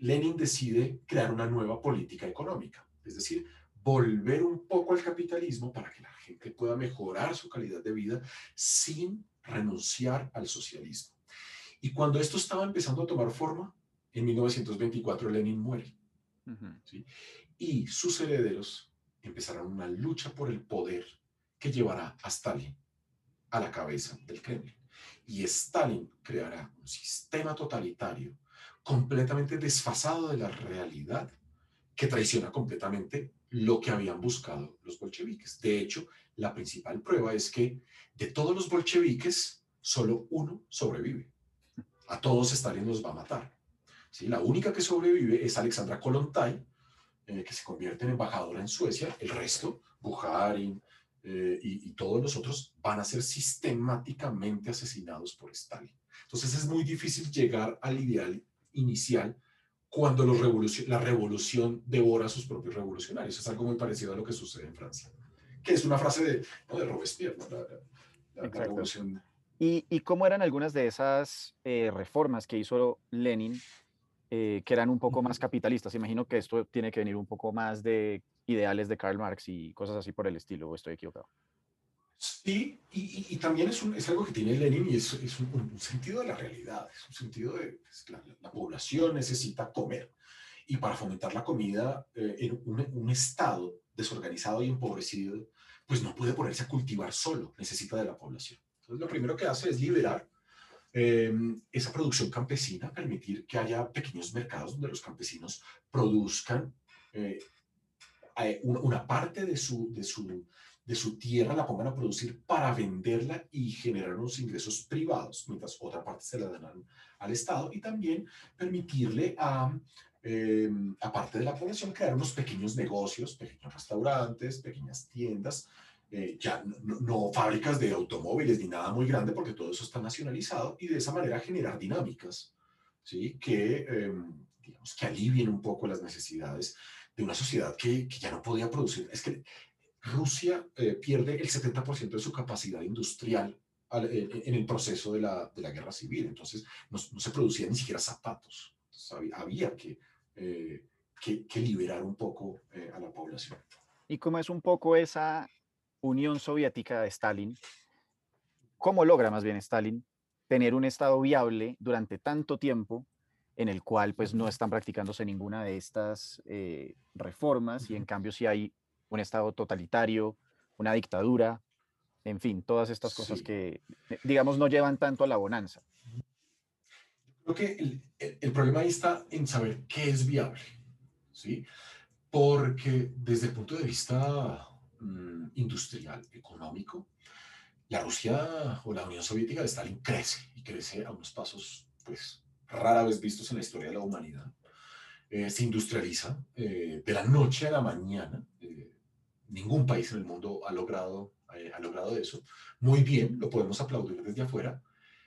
Lenin decide crear una nueva política económica, es decir, volver un poco al capitalismo para que la gente pueda mejorar su calidad de vida sin renunciar al socialismo. Y cuando esto estaba empezando a tomar forma, en 1924 Lenin muere. Y sus herederos empezaron una lucha por el poder que llevará a Stalin a la cabeza del Kremlin. Y Stalin creará un sistema totalitario completamente desfasado de la realidad que traiciona completamente lo que habían buscado los bolcheviques. De hecho, la principal prueba es que de todos los bolcheviques, solo uno sobrevive. A todos Stalin los va a matar. ¿Sí? La única que sobrevive es Alexandra Kolontai, eh, que se convierte en embajadora en Suecia. El resto, Bukharin, eh, y, todos los otros van a ser sistemáticamente asesinados por Stalin. Entonces es muy difícil llegar al ideal inicial cuando la revolución devora a sus propios revolucionarios. Es algo muy parecido a lo que sucede en Francia, que es una frase de, de Robespierre, la, revolución. ¿Y, ¿Y, cómo eran algunas de esas eh, reformas que hizo Lenin eh, que eran un poco más capitalistas. Imagino que esto tiene que venir un poco más de ideales de Karl Marx y cosas así por el estilo, o estoy equivocado. Sí, y, y, también es, un, es, algo que tiene Lenin y es, es un, sentido de la realidad, es un sentido de pues, la, la, población necesita comer. Y para fomentar la comida eh, en un, un, estado desorganizado y empobrecido, pues no puede ponerse a cultivar solo, necesita de la población. Entonces lo primero que hace es liberar Em, esa producción campesina, permitir que haya pequeños mercados donde los campesinos produzcan eh, una, parte de su, de, su, de su tierra, la pongan a producir para venderla y generar unos ingresos privados, mientras otra parte se la dan al, Estado y también permitirle a, eh, parte de la población, crear unos pequeños negocios, pequeños restaurantes, pequeñas tiendas, eh, ya no, fábricas de automóviles ni nada muy grande, porque todo eso está nacionalizado, y de esa manera generar dinámicas ¿sí? que, em, digamos, que alivien un poco las necesidades de una sociedad que, ya no podía producir. Es que Rusia eh, pierde el 70% de su capacidad industrial en el proceso de la, de la guerra civil. Entonces, no, no, se producían ni siquiera zapatos. había, que, eh, que, que, liberar un poco a la población. ¿Y cómo es un poco esa Unión Soviética de Stalin? ¿Cómo logra más bien Stalin tener un Estado viable durante tanto tiempo en el cual pues no están practicándose ninguna de estas eh, reformas y en cambio si hay un Estado totalitario, una dictadura, en fin, todas estas cosas sí. que, eh, digamos, no llevan tanto a la bonanza. Creo que el, el, problema ahí está en saber qué es viable, ¿sí? Porque desde el punto de vista mmm, industrial, económico, la Rusia o la Unión Soviética de Stalin crece y crece a unos pasos, pues, rara vez vistos en la historia de la humanidad. Eh, se industrializa eh, de la noche a la mañana. Eh, ningún país en el mundo ha logrado, eh, ha logrado eso. Muy bien, lo podemos aplaudir desde afuera,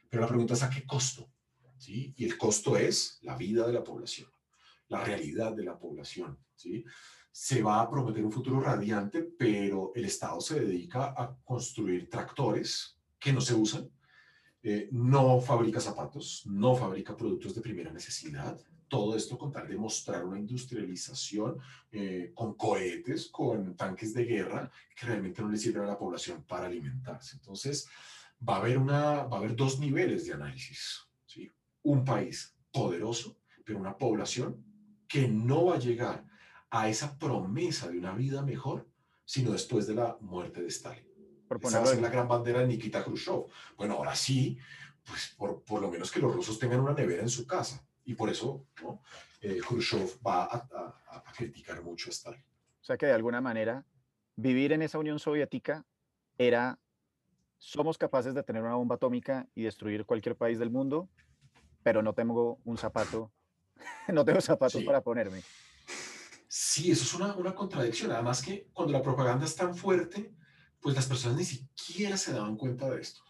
pero la pregunta es a qué costo. ¿sí? Y el costo es la vida de la población, la realidad de la población. ¿sí? Se va a prometer un futuro radiante, pero el Estado se dedica a construir tractores que no se usan, eh, no fabrica zapatos, no fabrica productos de primera necesidad. Todo esto con tal de mostrar una industrialización eh, con cohetes, con tanques de guerra, que realmente no le sirven a la población para alimentarse. Entonces, va a haber, una, va a haber dos niveles de análisis. ¿sí? Un país poderoso, pero una población que no va a llegar a esa promesa de una vida mejor, sino después de la muerte de Stalin. Por Esa va a ser la gran bandera de Nikita Khrushchev. Bueno, ahora sí, pues por, por, lo menos que los rusos tengan una nevera en su casa. Y por eso ¿no? eh, Khrushchev va a, a, a, criticar mucho a Stalin. O sea que de alguna manera vivir en esa Unión Soviética era, somos capaces de tener una bomba atómica y destruir cualquier país del mundo, pero no tengo un zapato, [LAUGHS] no tengo zapatos sí. para ponerme. Sí, eso es una, una contradicción. Además que cuando la propaganda es tan fuerte, pues las personas ni siquiera se daban cuenta de esto.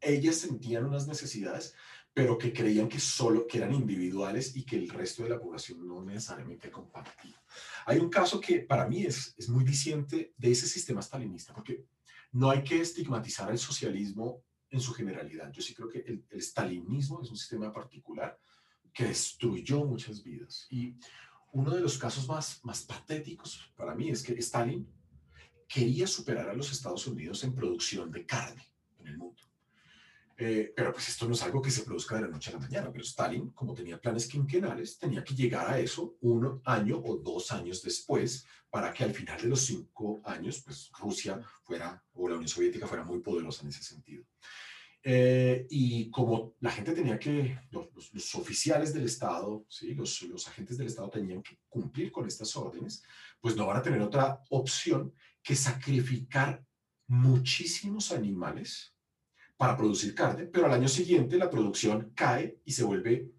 Ellas sentían unas necesidades, pero que creían que solo que eran individuales y que el resto de la población no necesariamente compartía. Hay un caso que para mí es, es muy diciente de ese sistema stalinista, porque no hay que estigmatizar el socialismo en su generalidad. Yo sí creo que el, el stalinismo es un sistema particular que destruyó muchas vidas. Y uno de los casos más, más patéticos para mí es que Stalin quería superar a los Estados Unidos en producción de carne en el mundo. Eh, pero pues esto no es algo que se produzca de la noche a la mañana, pero Stalin, como tenía planes quinquenales, tenía que llegar a eso un año o dos años después para que al final de los cinco años, pues Rusia fuera, o la Unión Soviética fuera muy poderosa en ese sentido. Eh, y como la gente tenía que, los, los, los oficiales del Estado, ¿sí? los, los agentes del Estado tenían que cumplir con estas órdenes, pues no van a tener otra opción que sacrificar muchísimos animales para producir carne, pero al año siguiente la producción cae y se vuelve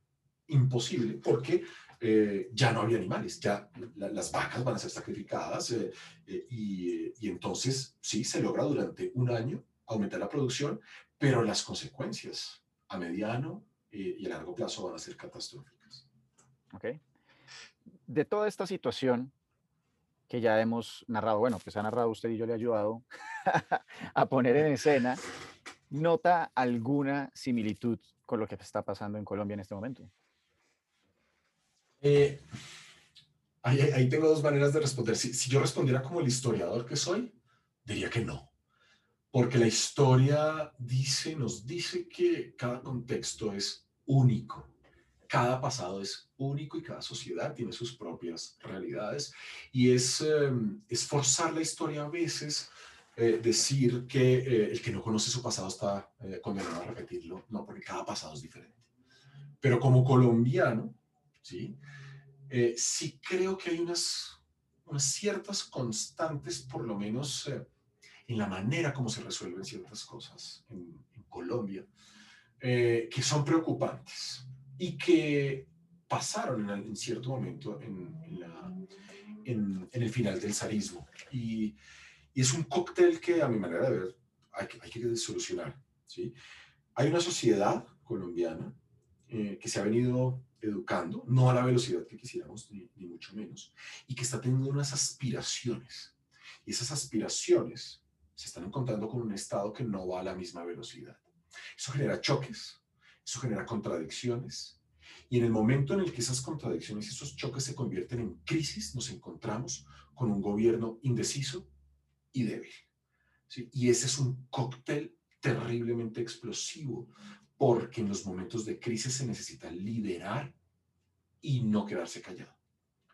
imposible porque eh, ya no había animales, ya la, las vacas van a ser sacrificadas eh, eh, y, y, entonces sí, se logra durante un año aumentar la producción, pero las consecuencias a mediano y a largo plazo van a ser catastróficas. Ok. De toda esta situación, que ya hemos narrado, bueno, pues ha narrado usted y yo le he ayudado [LAUGHS] a poner en escena, ¿nota alguna similitud con lo que está pasando en Colombia en este momento? Eh, ahí, ahí, tengo dos maneras de responder. Si, si, yo respondiera como el historiador que soy, diría que no. Porque la historia dice, nos dice que cada contexto es único cada pasado es único y cada sociedad tiene sus propias realidades y es, eh, es forzar la historia a veces eh, decir que eh, el que no conoce su pasado está eh, condenado a repetirlo, no, porque cada pasado es diferente. Pero como colombiano, ¿sí? Sí creo que hay unas, unas ciertas constantes, por lo menos en la manera como se resuelven ciertas cosas en, en Colombia, que son preocupantes y que pasaron en, en cierto momento en, la, en, el final del zarismo. Y, y, es un cóctel que a mi manera de ver hay hay que solucionar. ¿sí? Hay una sociedad colombiana eh, que se ha venido educando, no a la velocidad que quisiéramos, ni, ni mucho menos, y que está teniendo unas aspiraciones. Y esas aspiraciones se están encontrando con un Estado que no va a la misma velocidad. Eso genera choques, eso genera contradicciones, y en el momento en el que esas contradicciones esos choques se convierten en crisis, nos encontramos con un gobierno indeciso y débil. Y ese es un cóctel terriblemente explosivo, porque en los momentos de crisis se necesita liderar y no quedarse callado.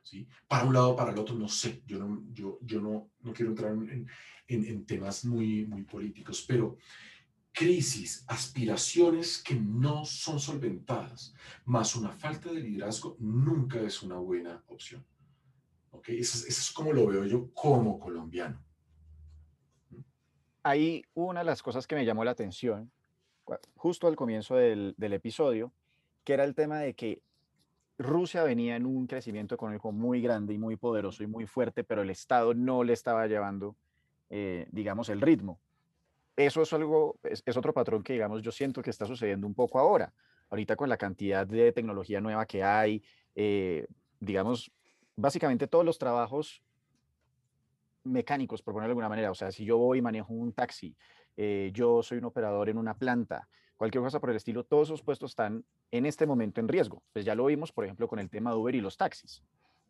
¿Sí? Para un lado para el otro, no sé, yo no, yo, yo no, no quiero entrar en, en, en temas muy, muy políticos, pero crisis, aspiraciones que no son solventadas, más una falta de liderazgo, nunca es una buena opción. ¿Ok? Eso es, como lo veo yo como colombiano. Ahí una de las cosas que me llamó la atención, justo al comienzo del, del episodio, que era el tema de que Rusia venía en un crecimiento económico muy grande y muy poderoso y muy fuerte, pero el Estado no le estaba llevando, eh, digamos, el ritmo eso es algo, es, otro patrón que, digamos, yo siento que está sucediendo un poco ahora. Ahorita con la cantidad de tecnología nueva que hay, eh, digamos, básicamente todos los trabajos mecánicos, por ponerlo de alguna manera. O sea, si yo voy y manejo un taxi, eh, yo soy un operador en una planta, cualquier cosa por el estilo, todos esos puestos están en este momento en riesgo. Pues ya lo vimos, por ejemplo, con el tema de Uber y los taxis.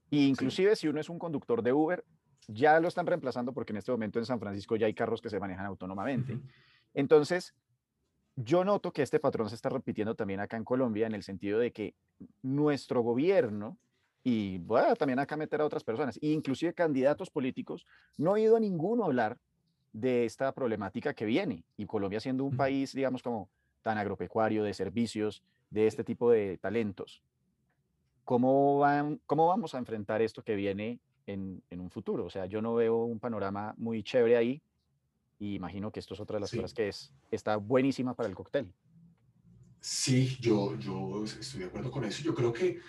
Y inclusive si uno es un conductor de Uber, ya lo están reemplazando porque en este momento en San Francisco ya hay carros que se manejan autónomamente. Entonces, yo noto que este patrón se está repitiendo también acá en Colombia en el sentido de que nuestro gobierno, y voy a también acá meter a otras personas, inclusive candidatos políticos, no ha oído a ninguno hablar de esta problemática que viene. Y Colombia siendo un país, digamos, como tan agropecuario, de servicios, de este tipo de talentos. ¿Cómo, van, ¿Cómo vamos a enfrentar esto que viene en, un futuro. O sea, yo no veo un panorama muy chévere ahí y imagino que esto es otra de las cosas que es, está buenísima para el cóctel. Sí, yo, yo estoy de acuerdo con eso. Yo creo que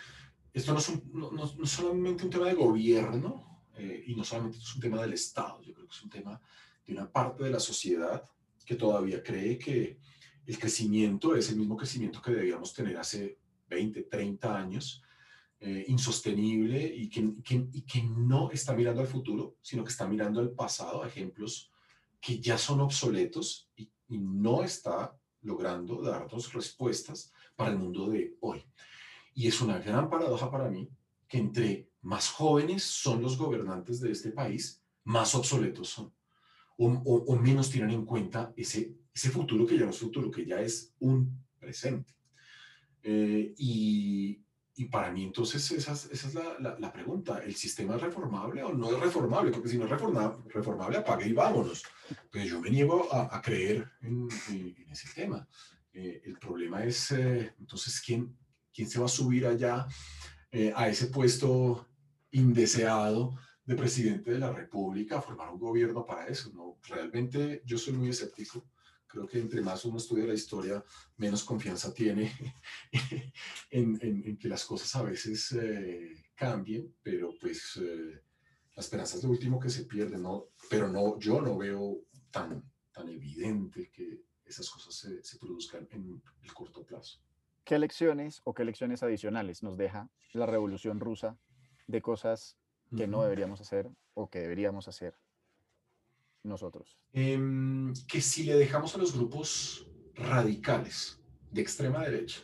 esto no es, no, solamente un tema de gobierno eh, y no solamente es un tema del Estado, yo creo que es un tema de una parte de la sociedad que todavía cree que el crecimiento es el mismo crecimiento que debíamos tener hace 20, 30 años eh, insostenible y que, y que no está mirando al futuro, sino que está mirando al pasado, ejemplos que ya son obsoletos y, no está logrando darnos respuestas para el mundo de hoy. Y es una gran paradoja para mí que entre más jóvenes son los gobernantes de este país, más obsoletos son. O, o, menos tienen en cuenta ese, ese futuro que ya no es futuro, que ya es un presente. Eh, y, y para mí entonces esa, esa es la, la, pregunta, ¿el sistema es reformable o no es reformable? Porque si no es reformable, apague y vámonos. Pues yo me niego a, creer en, en, ese tema. Eh, el problema es, eh, entonces, ¿quién, ¿quién se va a subir allá a ese puesto indeseado de presidente de la República a formar un gobierno para eso? No, realmente yo soy muy escéptico Creo que entre más uno estudia la historia, menos confianza tiene [LAUGHS] en, en, que las cosas a veces eh, cambien, pero pues eh, la esperanza es lo último que se pierde, ¿no? Pero no, yo no veo tan, tan evidente que esas cosas se, se produzcan en el corto plazo. ¿Qué lecciones o qué lecciones adicionales nos deja la revolución rusa de cosas que no deberíamos hacer o que deberíamos hacer nosotros? Em, que si le dejamos a los grupos radicales de extrema derecha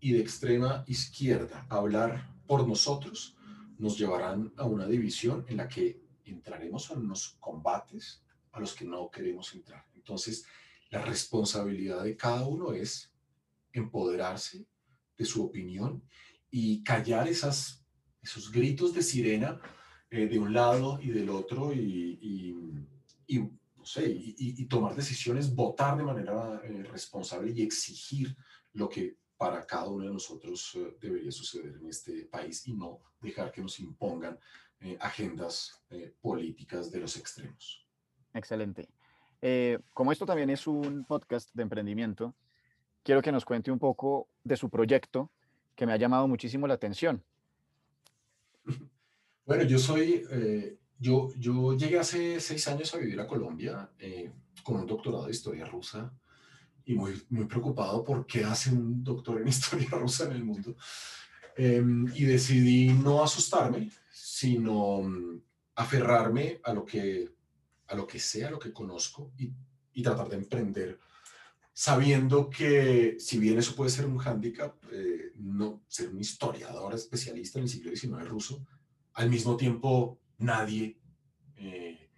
y de extrema izquierda hablar por nosotros, nos llevarán a una división en la que entraremos en unos combates a los que no queremos entrar. Entonces, la responsabilidad de cada uno es empoderarse de su opinión y callar esas, esos gritos de sirena eh, de un lado y del otro y no sé, y, tomar decisiones, votar de manera eh, responsable y exigir lo que para cada uno de nosotros eh, debería suceder en este país y no dejar que nos impongan eh, agendas políticas de los extremos. Excelente. como esto también es un podcast de emprendimiento, quiero que nos cuente un poco de su proyecto que me ha llamado muchísimo la atención. [LAUGHS] Bueno, yo soy yo, llegué hace seis años a vivir a Colombia eh, con un doctorado de historia rusa y muy, muy preocupado por qué hace un doctor en [LAUGHS] historia rusa en el mundo. Em, y decidí no asustarme, sino mm, aferrarme a lo que, a lo que sé, a lo que conozco y, y tratar de emprender sabiendo que si bien eso puede ser un hándicap, eh, no ser un historiador especialista en el siglo XIX ruso, al mismo tiempo nadie eh,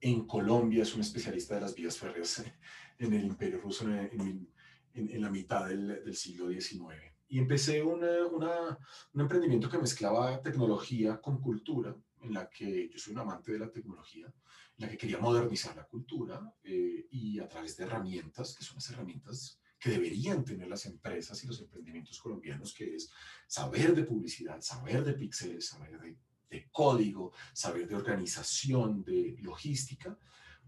en Colombia es un especialista de las vías férreas [LAUGHS] en el imperio ruso en, la mitad del, siglo XIX. Y empecé una, un emprendimiento que mezclaba tecnología con cultura, en la que yo soy un amante de la tecnología, en la que quería modernizar la cultura eh, y a través de herramientas, que son las herramientas que deberían tener las empresas y los emprendimientos colombianos, que es saber de publicidad, saber de píxeles, saber de, de, código, saber de organización, de logística,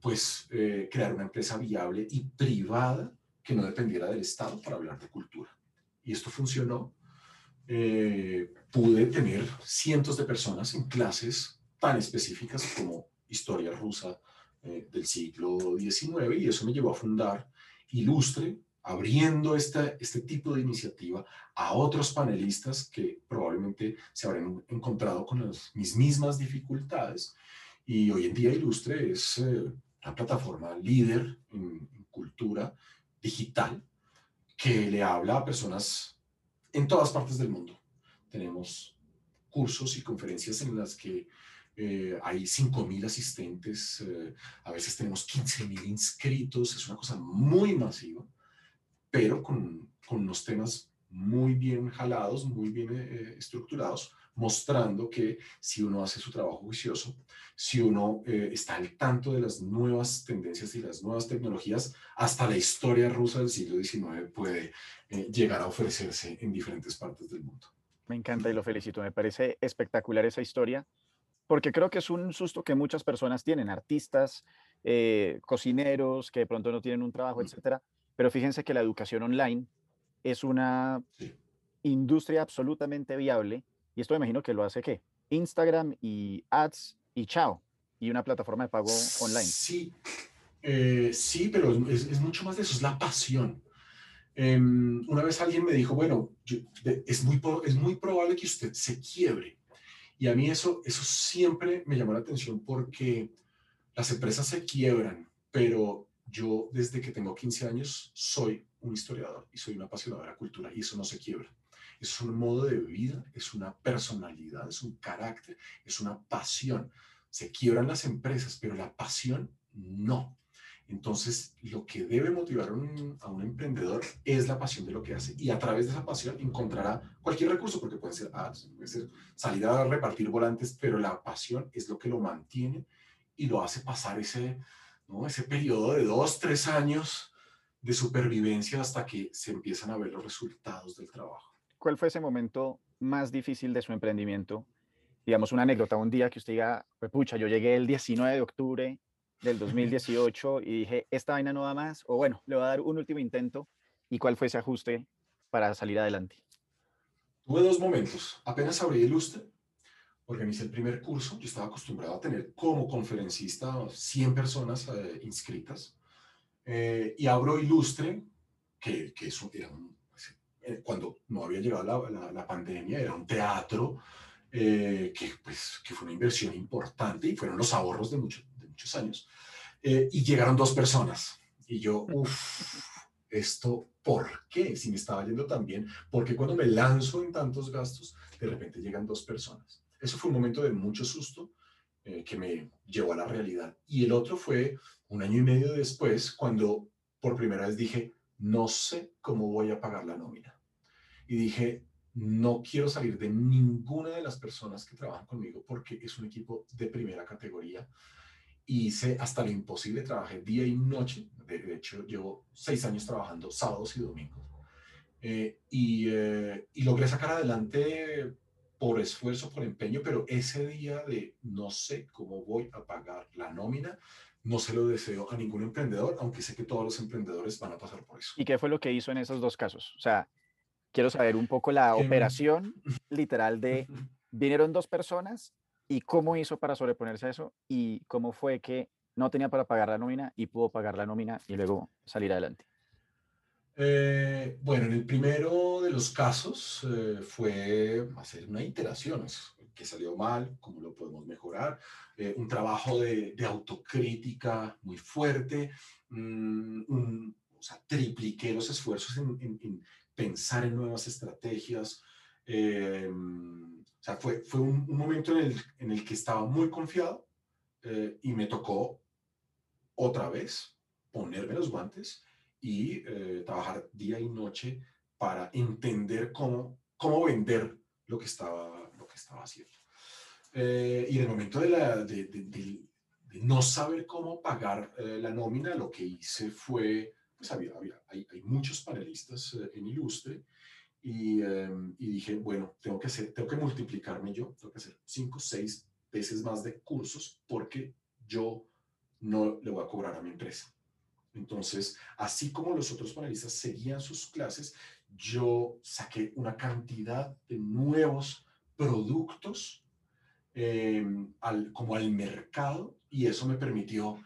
pues eh, crear una empresa viable y privada que no dependiera del Estado para hablar de cultura. Y esto funcionó. Eh, pude tener cientos de personas en clases tan específicas como historia rusa eh, del siglo XIX y eso me llevó a fundar Ilustre, abriendo este, este tipo de iniciativa a otros panelistas que probablemente se habrán encontrado con mis mismas dificultades. Y hoy en día Ilustre es eh, plataforma líder en, en cultura digital que le habla a personas en todas partes del mundo. Tenemos cursos y conferencias en las que eh, hay 5.000 asistentes, eh, a veces tenemos 15.000 inscritos, es una cosa muy masiva, pero con, con unos temas muy bien jalados, muy bien eh, estructurados, mostrando que si uno hace su trabajo juicioso, si uno está al tanto de las nuevas tendencias y las nuevas tecnologías, hasta la historia rusa del siglo XIX puede llegar a ofrecerse en diferentes partes del mundo. Me encanta y lo felicito, me parece espectacular esa historia porque creo que es un susto que muchas personas tienen, artistas, eh, cocineros que de pronto no tienen un trabajo, etcétera. Pero fíjense que la educación online es una industria absolutamente viable y esto me imagino que lo hace qué? Instagram y ads y chao y una plataforma de pago online. Sí, eh, sí, pero es, mucho más de eso, es la pasión. Em, una vez alguien me dijo, bueno, es, muy, es muy probable que usted se quiebre y a mí eso, eso siempre me llamó la atención porque las empresas se quiebran, pero yo desde que tengo 15 años soy un historiador y soy un apasionado de la cultura y eso no se quiebra. Es un modo de vida, es una personalidad, es un carácter, es una pasión. Se quiebran las empresas, pero la pasión no. Entonces, lo que debe motivar a un, emprendedor es la pasión de lo que hace y a través de esa pasión encontrará cualquier recurso, porque puede ser puede ser salir a repartir volantes, pero la pasión es lo que lo mantiene y lo hace pasar ese, ¿no? ese periodo de dos, tres años de supervivencia hasta que se empiezan a ver los resultados del trabajo. ¿Cuál fue ese momento más difícil de su emprendimiento? Digamos, una anécdota, un día que usted diga, pucha, yo llegué el 19 de octubre del 2018 [LAUGHS] y dije, esta vaina no va más, o bueno, le voy a dar un último intento. ¿Y cuál fue ese ajuste para salir adelante? Tuve dos momentos. Apenas abrí Ilustre, organicé el primer curso. Yo estaba acostumbrado a tener como conferencista 100 personas eh, inscritas. Eh, y abro Ilustre, que, que eso era un, eh, cuando no había llegado la, la, pandemia, era un teatro que, pues, que fue una inversión importante y fueron los ahorros de muchos muchos años, eh, y llegaron dos personas. Y yo, uff, esto, ¿por qué? Si me estaba yendo tan bien, porque cuando me lanzo en tantos gastos, de repente llegan dos personas? Eso fue un momento de mucho susto eh, que me llevó a la realidad. Y el otro fue un año y medio después, cuando por primera vez dije, no sé cómo voy a pagar la nómina. Y dije, no quiero salir de ninguna de las personas que trabajan conmigo porque es un equipo de primera categoría hice hasta lo imposible, trabajé día y noche, de, hecho llevo seis años trabajando sábados y domingos, eh, y, eh, y, logré sacar adelante por esfuerzo, por empeño, pero ese día de no sé cómo voy a pagar la nómina, no se lo deseo a ningún emprendedor, aunque sé que todos los emprendedores van a pasar por eso. ¿Y qué fue lo que hizo en esos dos casos? O sea, quiero saber un poco la em, operación [LAUGHS] literal de, [LAUGHS] vinieron dos personas y cómo hizo para sobreponerse a eso y cómo fue que no tenía para pagar la nómina y pudo pagar la nómina y luego salir adelante. Eh, bueno, en el primero de los casos eh, fue hacer una iteración, que salió mal, cómo lo podemos mejorar, eh, un trabajo de, autocrítica muy fuerte, mm, o sea, tripliqué los esfuerzos en, pensar en nuevas estrategias. o sea, fue, fue un, momento en el, en el, que estaba muy confiado y me tocó otra vez ponerme los guantes y eh, trabajar día y noche para entender cómo, cómo vender lo que estaba, lo que estaba haciendo. Eh, y en el momento de, la, de, de, no saber cómo pagar eh, la nómina, lo que hice fue, pues había, había hay, hay, muchos panelistas en Ilustre y, em, y, dije, bueno, tengo que, hacer, tengo que multiplicarme yo, tengo que hacer cinco, seis veces más de cursos porque yo no le voy a cobrar a mi empresa. Entonces, así como los otros panelistas seguían sus clases, yo saqué una cantidad de nuevos productos em, al, como al mercado y eso me permitió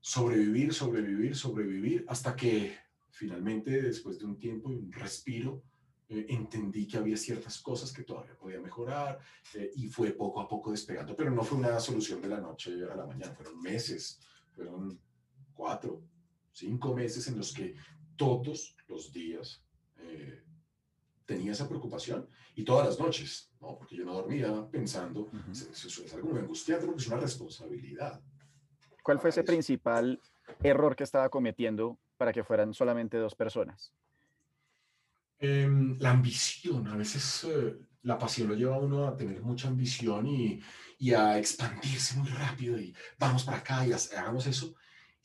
sobrevivir, sobrevivir, sobrevivir hasta que finalmente, después de un tiempo y un respiro, eh, entendí que había ciertas cosas que todavía podía mejorar eh, y fue poco a poco despegando, pero no fue una solución de la noche a la mañana, fueron meses, fueron cuatro, cinco meses en los que todos los días eh, tenía esa preocupación y todas las noches, ¿no? porque yo no dormía pensando, eso, es algo muy angustiante porque es una responsabilidad. ¿Cuál fue ese principal error que estaba cometiendo para que fueran solamente dos personas? Em, la ambición, a veces eh, la pasión lo lleva a uno a tener mucha ambición y, y, a expandirse muy rápido y vamos para acá y hagamos eso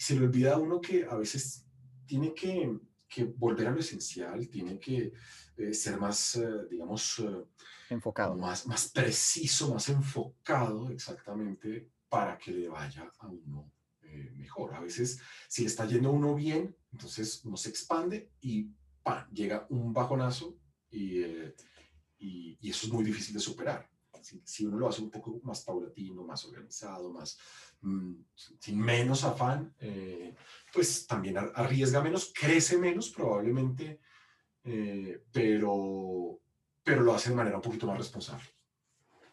se le olvida a uno que a veces tiene que, que volver a lo esencial, tiene que eh, ser más, eh, digamos, eh, enfocado. Más, más preciso, más enfocado exactamente para que le vaya a uno mejor. A veces, si le está yendo a uno bien, entonces uno se expande y ¡pam! llega un bajonazo y, y, y eso es muy difícil de superar. Si, si, uno lo hace un poco más paulatino, más organizado, más, Mm, sin menos afán, eh, pues también arriesga menos, crece menos probablemente, eh, pero, pero lo hace de manera un poquito más responsable.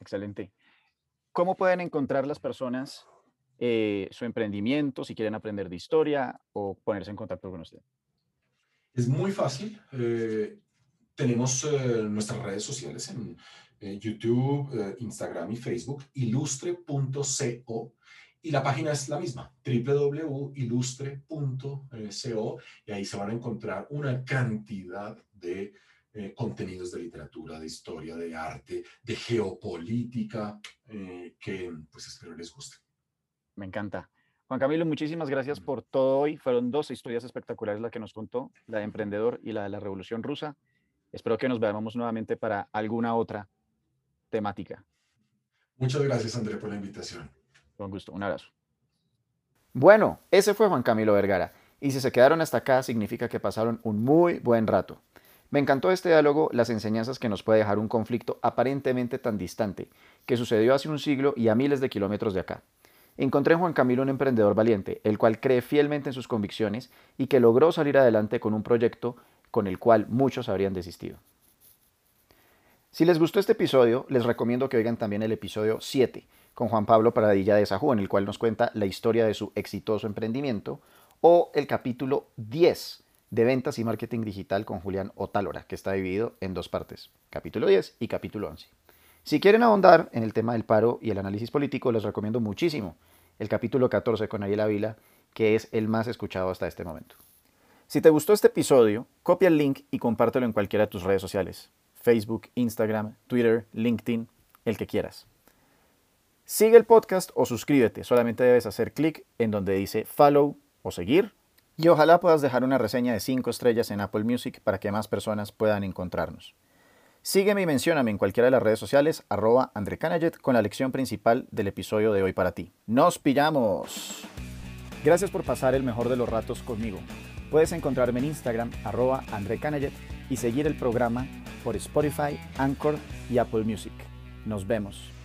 Excelente. ¿Cómo pueden encontrar las personas eh, su emprendimiento, si quieren aprender de historia o ponerse en contacto con usted? Es muy fácil. tenemos nuestras redes sociales en YouTube, Instagram y Facebook, ilustre.co y la página es la misma, www.ilustre.co, y ahí se van a encontrar una cantidad de eh, contenidos de literatura, de historia, de arte, de geopolítica, eh, que pues espero les guste. Me encanta. Juan Camilo, muchísimas gracias por todo hoy. Fueron dos historias espectaculares las que nos contó, la de emprendedor y la de la Revolución Rusa. Espero que nos veamos nuevamente para alguna otra temática. Muchas gracias, André, por la invitación. Con gusto, un abrazo. Bueno, ese fue Juan Camilo Vergara, y si se quedaron hasta acá significa que pasaron un muy buen rato. Me encantó este diálogo, las enseñanzas que nos puede dejar un conflicto aparentemente tan distante, que sucedió hace un siglo y a miles de kilómetros de acá. Encontré en Juan Camilo un emprendedor valiente, el cual cree fielmente en sus convicciones y que logró salir adelante con un proyecto con el cual muchos habrían desistido. Si les gustó este episodio, les recomiendo que oigan también el episodio 7, con Juan Pablo Paradilla de Sajú, en el cual nos cuenta la historia de su exitoso emprendimiento, o el capítulo 10 de Ventas y Marketing Digital con Julián Otálora, que está dividido en dos partes, capítulo 10 y capítulo 11. Si quieren ahondar en el tema del paro y el análisis político, les recomiendo muchísimo el capítulo 14 con Ariel Ávila, que es el más escuchado hasta este momento. Si te gustó este episodio, copia el link y compártelo en cualquiera de tus redes sociales, Facebook, Instagram, Twitter, LinkedIn, el que quieras. Sigue el podcast o suscríbete. Solamente debes hacer clic en donde dice follow o seguir. Y ojalá puedas dejar una reseña de 5 estrellas en Apple Music para que más personas puedan encontrarnos. Sígueme y mencióname en cualquiera de las redes sociales, arroba André con la lección principal del episodio de hoy para ti. ¡Nos pillamos! Gracias por pasar el mejor de los ratos conmigo. Puedes encontrarme en Instagram, arroba André y seguir el programa por Spotify, Anchor y Apple Music. Nos vemos.